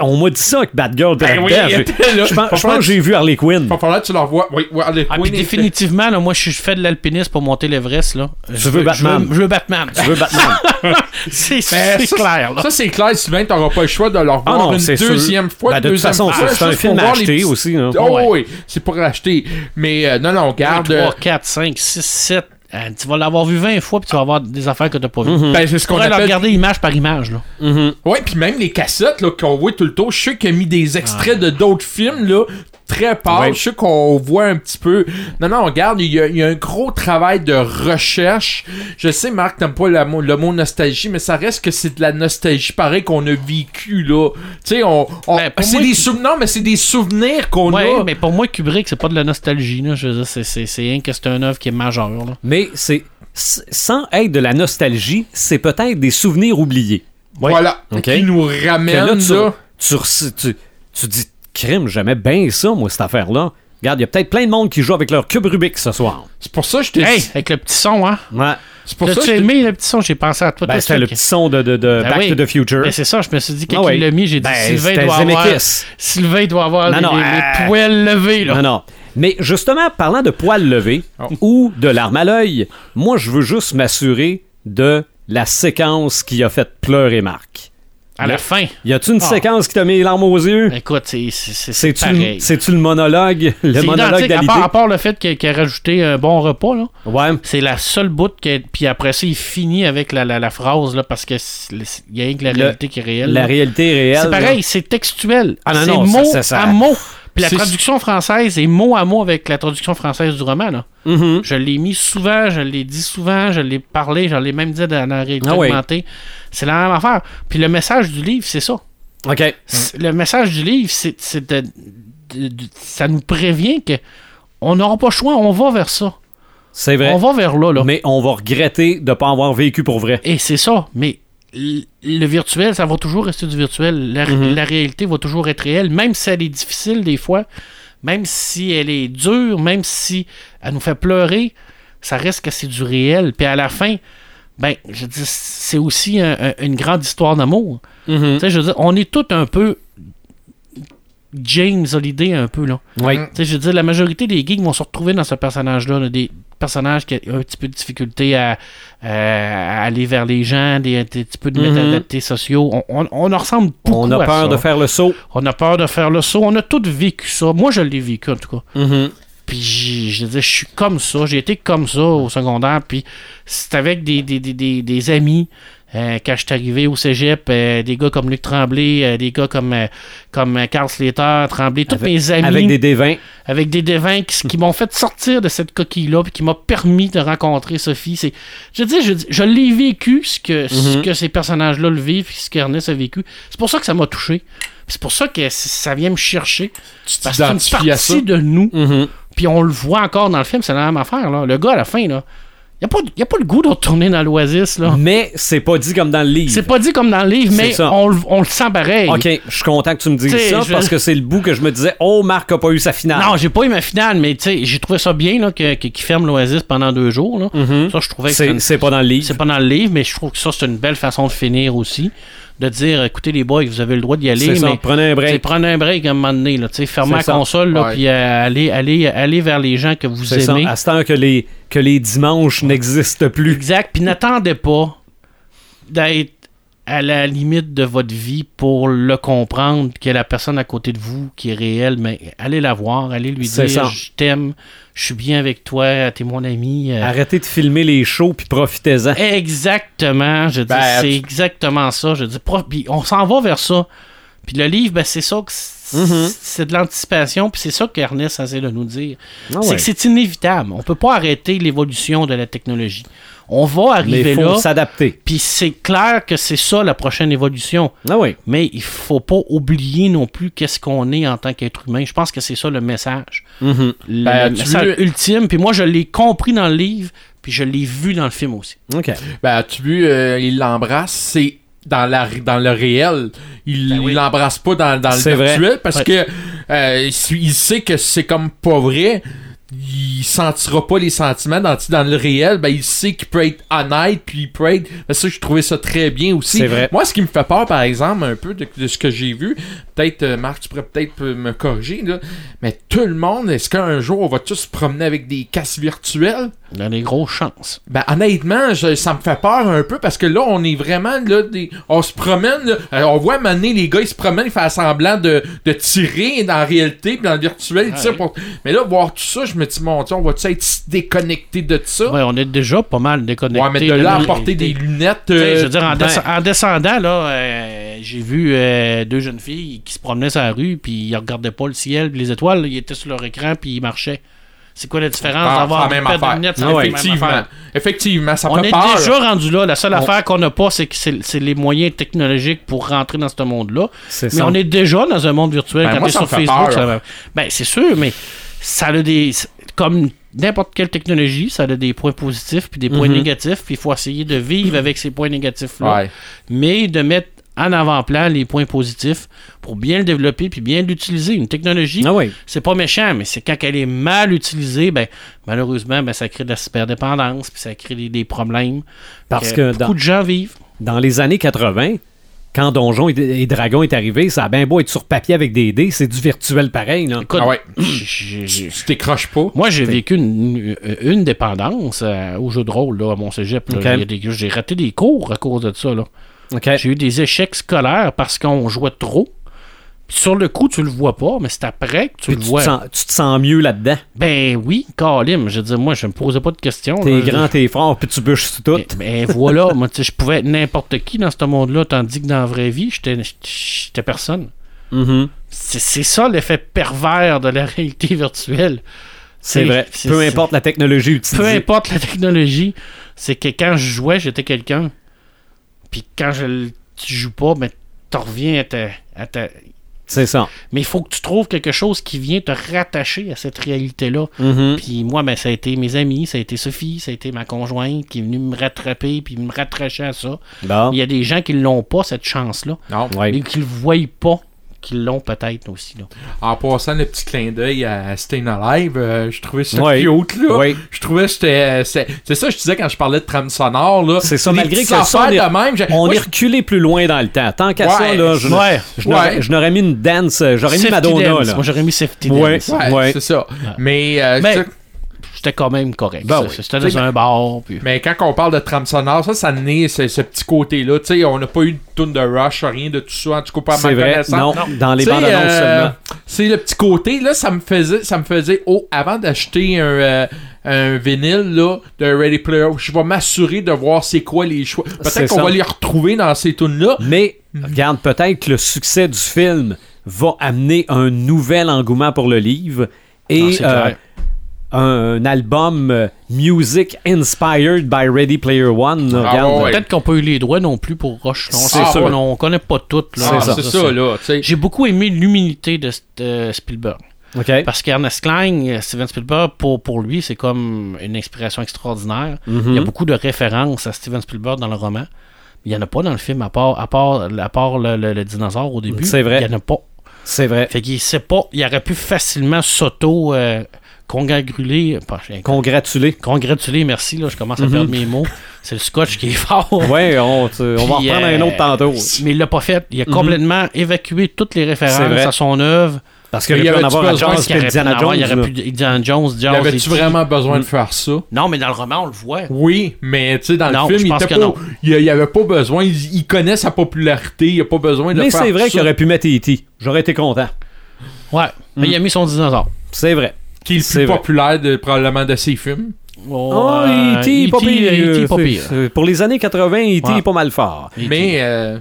On m'a dit ça que Batgirl était Ben oui. Je pense, que j'ai vu Harley Quinn. va falloir que tu la revois. Oui, oui, Harley Ah, Quinn puis définitivement, là, moi, je fais de l'alpinisme pour monter l'Everest. là. Je veux Batman. Je veux, je veux Batman. Je veux Batman. c'est Ben, clair. Là. Ça, c'est clair, Sylvain, t'auras pas le choix de le revoir Ah non, une c'est sûr. deuxième fois, Ben, de toute deuxième façon, c'est- un film pour à voir acheter petits- aussi. hein. Oh, Ouais. oui, c'est pour acheter. Mais euh, non, non, garde. 3, 4, 5, 6, 7. Euh, tu vas l'avoir vu 20 fois, puis tu vas avoir des affaires que tu n'as pas vues. Mhm. Ben, c'est ce Tu qu'on appelle regarder image par image. Là. Mhm. Ouais, puis même les cassettes là, qu'on voit tout le temps, je sais qu'il a mis des extraits de d'autres films là, très pâle. Je sais qu'on voit un petit peu. Non, non, regarde, il y, a, il y a un gros travail de recherche. Je sais, Marc, t'aimes pas le mot, le mot nostalgie, mais ça reste que c'est de la nostalgie pareil qu'on a vécu, là. Tu sais, on. on- Ben, c'est des souvenirs. Non, mais c'est des souvenirs qu'on Ouais, a. mais pour moi, Kubrick, c'est pas de la nostalgie. Là. Je veux dire, c'est, rien que c'est une œuvre qui est majeure. Là. Mais c'est sans être de la nostalgie, c'est peut-être des souvenirs oubliés. Voilà. Qui nous Que ramène, là, tu, tu dis, crime, j'aimais bien ça, moi, cette affaire-là. Regarde, il y a peut-être plein de monde qui joue avec leur cube Rubik ce soir. C'est pour ça que je t'ai Hey, avec le petit son, hein. Ouais. C'est pour ça que t'ai- aimé le petit son? J'ai pensé à toi. Ben, c'était le petit son de, de, de Ben Back oui. to the Future. Ben, c'est ça, je me suis dit, quand Ah ouais. il l'a mis, j'ai dit, Ben, Sylvain doit avoir... Sylvain doit avoir Non, les, non, les- les euh, poils levés, là. Non, non. Mais justement, parlant de poils levés Oh. ou de larmes à l'œil, moi, je veux juste m'assurer de la séquence qui a fait pleurer Marc. À la fin. Y a-tu une Ah. séquence qui t'a mis les larmes aux yeux? Écoute, c'est, c'est, pareil. le, c'est-tu le monologue? Le monologue identique, à part, à part le fait qu'il, qu'il a rajouté un bon repas, là. Ouais. C'est la seule bout que. Puis après ça, il finit avec la, la, la phrase, là, parce que c'est- le- il y a rien que la Le- réalité qui est réelle. La là. réalité est réelle. C'est pareil, c'est textuel. Ah non, c'est non, mot ça- ça- ça- à mot. Puis la traduction française est mot à mot avec la traduction française du roman. Là. Mhm. Je l'ai mis souvent, je l'ai dit souvent, je l'ai parlé, je l'ai même dit dans la réalité Ah oui. C'est la même affaire. Puis le message du livre, c'est ça. OK. Le message du livre, c'est c'est de, de- de- Ça nous prévient que on n'aura pas le choix, on va vers ça. C'est vrai. On va vers là. là. Mais on va regretter de ne pas avoir vécu pour vrai. Et c'est ça. Mais le virtuel, ça va toujours rester du virtuel. La, Mhm. la réalité va toujours être réelle, même si elle est difficile des fois, même si elle est dure, même si elle nous fait pleurer, ça reste que c'est du réel. Puis à la fin, ben, je dis, c'est aussi un- un- une grande histoire d'amour. Mhm. Tu sais, je veux dire, on est tous un peu James Holiday un peu là. Oui. Je veux dire, la majorité des geeks vont se retrouver dans ce personnage-là, là, des personnages qui ont un petit peu de difficulté à, à aller vers les gens, des, des petits peu de Mhm. métadaptés sociaux. On, on, on en ressemble beaucoup On a à peur ça. de faire le saut. On a peur de faire le saut. On a tous vécu ça. Moi, je l'ai vécu, en tout cas. Mhm. Puis, je dire, je suis comme ça. J'ai été comme ça au secondaire. Puis, c'est avec des, des, des, des, des amis. Euh, quand je suis arrivé au cégep, euh, des gars comme Luc Tremblay, euh, des gars comme, comme Carl Slater, Tremblay, tous Avec- mes amis Avec des dévins. avec des devins qui, qui m'ont fait sortir de cette coquille-là, puis qui m'a permis de rencontrer Sophie. C'est, je dis, je, je l'ai vécu, ce que, ce Mhm. que ces personnages-là le vivent, puis ce qu'Ernest a vécu. C'est pour ça que ça m'a touché. C'est pour ça que ça vient me chercher. Tu Parce que c'est une partie de nous. Mhm. Puis on le voit encore dans le film, c'est la même affaire. Là. Le gars, à la fin, là, il n'y a, a pas le goût de retourner dans l'Oasis. Là. Mais c'est pas dit comme dans le livre. C'est pas dit comme dans le livre, mais on, le- on le sent pareil. OK, je suis content que tu me dises T'sais, ça je- parce que c'est le bout que je me disais Oh, Marc a pas eu sa finale. Non, j'ai pas eu ma finale, mais tu sais, j'ai trouvé ça bien là, que- que- qu'il ferme l'Oasis pendant deux jours. Là. Mhm. Ça, je trouvais que C'est une- c'est pas dans le livre. C'est pas dans le livre, mais je trouve que ça, c'est une belle façon de finir aussi. De dire, écoutez les boys, vous avez le droit d'y aller, C'est ça, mais prenez un break. prenez un break à un moment donné. Là, fermez la ça. console, là, puis euh, allez, allez, allez vers les gens que vous C'est ça, aimez. à ce temps que les, que les dimanches n'existent plus. Exact. Puis n'attendez pas d'être à la limite de votre vie pour le comprendre, qu'il y a la personne à côté de vous qui est réelle, mais allez la voir, allez lui dire ça. je t'aime, je suis bien avec toi, t'es mon ami. euh, Arrêtez de filmer les shows puis profitez-en. Exactement, je dis, Ben, c'est exactement ça. Je dis, puis on s'en va vers ça. Puis le livre, ben, c'est ça que c'est Mhm. c'est de l'anticipation, puis c'est ça qu'Ernest essaie de nous dire. Ah C'est que c'est inévitable. On peut pas arrêter l'évolution de la technologie. On va Mais arriver il faut là, s'adapter. puis c'est clair que c'est ça la prochaine évolution. Ah oui. Mais il faut pas oublier non plus qu'est-ce qu'on est en tant qu'être humain. Je pense que c'est ça le message. Mhm. Le Ben, tu message veux- ultime. Puis moi, je l'ai compris dans le livre, puis je l'ai vu dans le film aussi. OK. Ben, as-tu vu, euh, il l'embrasse, c'est dans, la, dans le réel. Il Ben oui. l'embrasse pas dans, dans le C'est vrai. virtuel parce Ouais. que euh, il il sait que c'est comme pas vrai. Il sentira pas les sentiments dans, dans le réel. Ben, il sait qu'il peut être honnête, puis il peut être. Ben, ça, je trouvais ça très bien aussi. C'est vrai. Moi, ce qui me fait peur, par exemple, un peu de, de ce que j'ai vu, peut-être, euh, Marc, tu pourrais peut-être euh, me corriger, là, mais tout le monde, est-ce qu'un jour, on va tous se promener avec des casques virtuels? Il y a des grosses chances. Ben honnêtement, je- ça me fait peur un peu parce que là, on est vraiment là, des, on se promène, là, euh, on voit maner les gars, ils se promènent, ils font semblant de, de tirer dans la réalité, puis dans le virtuel, ils Ah tirent oui. pour- Mais là, voir tout ça, je me me dis, mon Dieu, on va-tu être déconnecté de ça? Ouais, on est déjà pas mal déconnecté. Ouais, mais de là à porter des lunettes. Euh, je veux dire, en, ben, descend- en descendant, là, euh, j'ai vu euh, deux jeunes filles qui se promenaient sur la rue, puis ils regardaient pas le ciel, puis les étoiles, ils étaient sur leur écran, puis ils marchaient. C'est quoi la différence Ah, d'avoir une paire de lunettes, c'est Ah même Effectivement. Effectivement, ça On est peur. déjà rendu là. La seule On- affaire qu'on n'a pas, c'est que c'est les moyens technologiques pour rentrer dans ce monde-là. C'est Mais ça. on est déjà dans un monde virtuel. Ben, Quand moi, ça sur me fait Facebook, peur. ça va- Ben, c'est sûr, mais ça a des. Comme n'importe quelle technologie, ça a des points positifs puis des points Mhm. négatifs. Puis il faut essayer de vivre avec ces points négatifs-là. Ouais. Mais de mettre en avant-plan les points positifs pour bien le développer puis bien l'utiliser. Une technologie, Ah oui. c'est pas méchant, mais c'est quand elle est mal utilisée, ben, malheureusement, ben, ça crée de la cyberdépendance puis ça crée des, des problèmes. Parce que beaucoup dans, de gens vivent. dans les années 80, quand Donjon et, et Dragon est arrivé, ça a bien beau être sur papier avec des dés, c'est du virtuel pareil. Là. Écoute, Ah ouais. Tu t'écroches pas. Moi, j'ai vécu une, dépendance euh, au jeu de rôle là, à mon cégep. J'ai raté des cours à cause de ça. Là. J'ai eu des échecs scolaires parce qu'on jouait trop. Sur le coup, tu le vois pas, mais c'est après que tu Puis le tu, vois. te sens, tu te sens mieux là-dedans. Ben oui, Kalim. Je veux dire, moi, je me posais pas de questions. T'es grand, t'es fort, puis tu bûches sur tout. Mais, mais voilà, moi, je pouvais être n'importe qui dans ce monde-là, tandis que dans la vraie vie, j'étais personne. Mhm. C'est c'est ça l'effet pervers de la réalité virtuelle. C'est vrai. Peu importe la technologie utilisée. Peu importe la technologie, c'est que quand je jouais, j'étais quelqu'un. Puis quand je tu joues pas, ben, tu reviens à ta, à ta- C'est ça. Mais il faut que tu trouves quelque chose qui vient te rattacher à cette réalité-là. Mhm. Puis moi, ben, ça a été mes amis, ça a été Sophie, ça a été ma conjointe qui est venue me rattraper puis me rattacher à ça. Bon. Il y a des gens qui l'ont pas, cette chance-là. Non. Ouais. Et qui le voient pas, qui l'ont peut-être aussi. Là. En passant le petit clin d'œil à Staying Alive, euh, je trouvais ça Ouais. cute, là. Ouais. Je trouvais que c'était. C'est c'est ça que je disais quand je parlais de trame sonore, là. C'est ça, malgré que ça, est- de même. On moi, est je- reculé plus loin dans le temps. Tant qu'à Ouais. ça, là, je, Ouais. je n'aurais- Ouais. je n'aurais mis une dance, euh, j'aurais mis Madonna. dance. Là. Moi, j'aurais mis Safety Ouais. Dance. Ouais, Ouais. c'est ça. Mais, euh, Mais- C'était quand même correct. Ben oui. C'était dans un bar. Puis... mais quand on parle de trame sonore, ça, ça naît ce, ce petit côté-là. Tu sais, on n'a pas eu de tune de rush, rien de tout ça, en tout cas pas à ma C'est vrai. connaissance. Non, dans les bandes annonces euh, seulement. C'est le petit côté, là, ça me faisait, ça me faisait, oh, avant d'acheter un, euh, un vinyle, là, de Ready Player, je vais m'assurer de voir c'est quoi les choix. Peut-être qu'on va les retrouver dans ces tunes-là. Mais Mhm. regarde, peut-être que le succès du film va amener un nouvel engouement pour le livre et Ah, c'est euh. Un album euh, Music Inspired by Ready Player One. Ah, ouais. Peut-être qu'on pas eu les droits non plus pour Rush. On, C'est sait sûr. pas, on connaît pas toutes. là. Ah, ça. ça, là. J'ai beaucoup aimé l'humilité de euh, Spielberg. Parce qu'Ernest Klein, euh, Steven Spielberg, pour, pour lui, c'est comme une inspiration extraordinaire. Mhm. Il y a beaucoup de références à Steven Spielberg dans le roman. Il n'y en a pas dans le film, à part, à part, à part le, le- le dinosaure au début. C'est vrai. Il n'y en a pas. C'est vrai. Fait qu'il sait pas. Il aurait pu facilement s'auto euh, congratuler. pas- Congratulé. Congratuler, merci. Là, je commence à Mhm. perdre mes mots. C'est le scotch qui est fort. Ouais, on, tu- on va Puis, reprendre euh, un autre tantôt. Mais il l'a pas fait. Il a Mhm. complètement évacué toutes les références à son œuvre. Parce qu'il Mais y y avait en avoir à besoin Jones aurait en Indiana avoir, Jones. Il aurait là. pu Indiana Jones, Y Jaws, avait-tu E.T.. vraiment besoin Mm. de faire ça? Non, mais dans le roman, on le voit. Oui, mais tu sais, dans Non, le film, il, pense était que pas, non. il, il avait pas besoin. Il, il connaît sa popularité. Il a pas besoin de Mais faire c'est vrai qu'il aurait pu mettre E.T. J'aurais été content. Ouais. Mais il a mis son dinosaure. C'est vrai. Qui est le plus populaire de, probablement de ses films. Oh, Oh, euh, E.T. pas pire. E.T. pas pire. c'est- Pour les années 80, E.T. Ouais. est pas mal fort. Mais euh,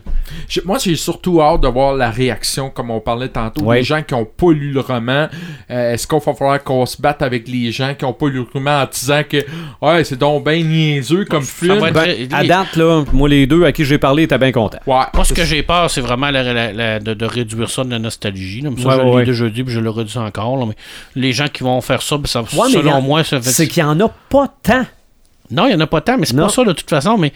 moi, j'ai surtout hâte de voir la réaction, comme on parlait tantôt, Ouais. des gens qui ont pas lu le roman. Euh, Est-ce qu'il va falloir qu'on se batte avec les gens qui ont pas lu le roman en disant que ouais, c'est donc bien niaiseux comme Ça film? Ben, à date, là, moi, les deux à qui j'ai parlé étaient bien contents. Ouais. Moi, ce que j'ai peur, c'est vraiment la- la- la- de, de réduire ça de la nostalgie. là. Mais ça, Ouais, je ouais, l'ai déjà dit, puis je le redis encore. là. Mais les gens qui vont faire ça, ben, ça selon moi, ça fait... C'est qu'il y en a pas tant. Non, il n'y en a pas tant, mais c'est Non. pas ça de toute façon. Mais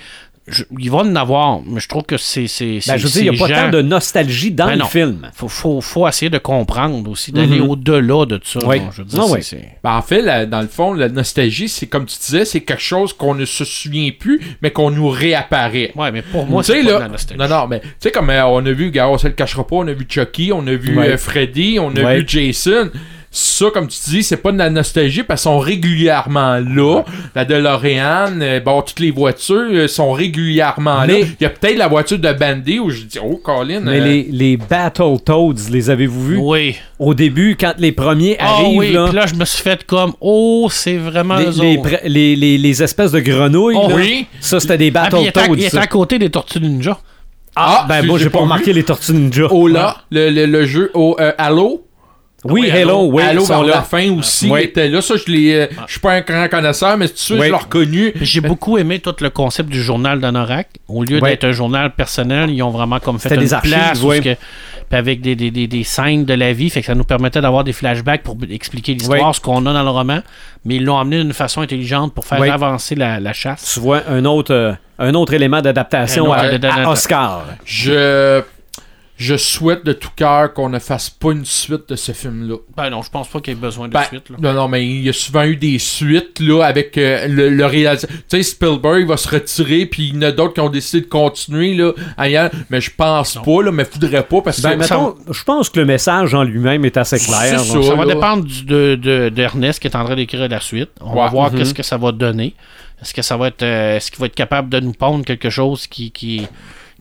je- il va en avoir. Mais je trouve que c'est. c'est Ben, je veux dire, il n'y a pas gens- tant de nostalgie dans Ben le non. film. Faut, faut, faut essayer de comprendre aussi, d'aller Mhm. au-delà de ça. Oui. Je veux dire, Ah c'est- oui. c'est- Ben, en fait, la- dans le fond, la nostalgie, c'est comme tu disais, c'est quelque chose qu'on ne se souvient plus, mais qu'on nous réapparaît. Ouais, mais pour moi, Tu sais, c'est pas là- de la nostalgie. Non, non, mais tu sais, comme euh, on a vu, gars, on se le cachera pas, on a vu Chucky, on a vu Ouais. euh, Freddy, on a Ouais. vu Jason. Ça, comme tu dis, c'est pas de la nostalgie parce qu'ils sont régulièrement là. La DeLorean, euh, bon, toutes les voitures euh, sont régulièrement là. Il y a peut-être la voiture de Bandy où je dis, oh, Colin. Mais euh, les, les Battletoads, les avez-vous vus? Oui. Au début, quand les premiers Ah arrivent, oui, là, puis là, je me suis fait comme, oh, c'est vraiment les, les, les- les- les espèces de grenouilles, Oh là, oui. ça c'était des Ah, puis il est à, Battletoads. côté des Tortues Ninja. Ah, Ah, ben moi j'ai j'ai pas pas remarqué les Tortues Ninja. Oh là, le, le, le jeu au euh, Halo. Oui, Hello, oui, Halo ils sont vers là. la fin aussi Oui. était là. Ça, je l'ai. euh, Je suis pas un grand connaisseur, mais c'est sûr, Oui. je l'ai reconnu. J'ai beaucoup aimé tout le concept du journal d'Anorak. Au lieu d'être un journal personnel, ils ont vraiment comme fait C'était une des archives, place que- puis avec des, des, des, des scènes de la vie, fait que ça nous permettait d'avoir des flashbacks pour expliquer l'histoire, ce qu'on a dans le roman, mais ils l'ont amené d'une façon intelligente pour faire avancer la, la chasse. Tu vois un autre, euh, un autre élément d'adaptation à, à Oscar. Je. Je souhaite de tout cœur qu'on ne fasse pas une suite de ce film-là. Ben non, je pense pas qu'il y ait besoin de Ben, suite. Là. Non, non, mais il y a souvent eu des suites là avec euh, le, le réalisateur. Tu sais, Spielberg va se retirer, puis il y en a d'autres qui ont décidé de continuer là ailleurs. Mais je pense pas, là, mais faudrait pas parce Ben, que. mettons, je pense que le message en lui-même est assez clair. Ça. Ça va là. dépendre du- de, de, d'Ernest qui est en train d'écrire la suite. On va voir Mhm. qu'est-ce que ça va donner. Est-ce que ça va être euh, est-ce qu'il va être capable de nous pondre quelque chose qui, qui,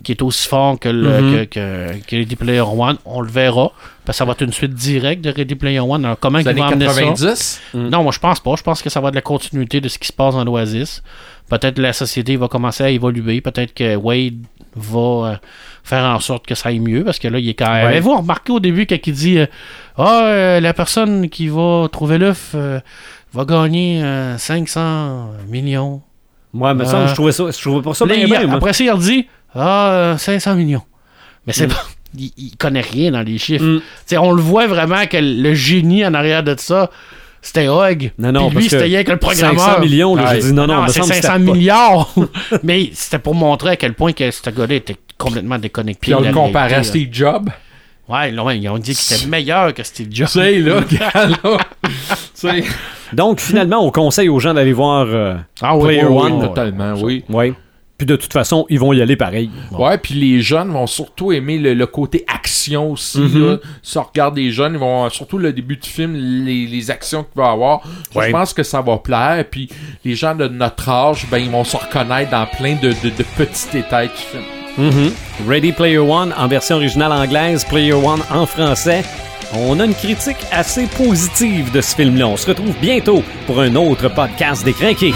qui est aussi fort que, le, Mhm. que, que, que Ready Player One? On le verra. Parce que ça va être une suite directe de Ready Player One. Alors comment ils vont amener ça? 90. Non, moi je pense pas. Je pense que ça va être la continuité de ce qui se passe dans l'Oasis. Peut-être la société va commencer à évoluer. Peut-être que Wade va euh, faire en sorte que ça aille mieux. Parce que là, il est quand même. Ouais. Avez-vous remarqué au début quand il dit euh, Ah, euh, la personne qui va trouver l'œuf euh, va gagner euh, 500 millions. Moi, me Euh, semble, je trouvais ça, je trouvais pas ça Là, bien, moi. après ça, il redit Ah, euh, 500 millions. Mais c'est Mm. pas. Il, il connaît rien dans les chiffres. Mm. Tu sais, on le voit vraiment que le génie en arrière de ça, c'était Hug. Non, non, Puis lui, c'était que rien que le programmeur. 500 millions, là, Ouais. j'ai dit non, non, c'est semble que 500 c'était pas- milliards. Mais c'était pour montrer à quel point que ce gars-là était complètement déconnecté. Puis on le compare à Steve Jobs. Ouais, là, ils ont dit qu'il était meilleur que Steve Jobs. Tu sais, là, gars, là. Donc, finalement, on conseille aux gens d'aller voir. euh, Ah oui, Player oui, One, oui, oui. totalement, oui. ouais. Puis de toute façon, ils vont y aller pareil. Ouais, puis les jeunes vont surtout aimer le, le côté action aussi. Mhm. là. Si on regarde les jeunes, ils vont surtout le début du film, les, les actions qu'il va y avoir. Je pense que ça va plaire. Puis les gens de notre âge, ben ils vont se reconnaître dans plein de, de- de petits détails du film. Mhm. Ready Player One en version originale anglaise, Player One en français. On a une critique assez positive de ce film-là. On se retrouve bientôt pour un autre podcast des Crinqués.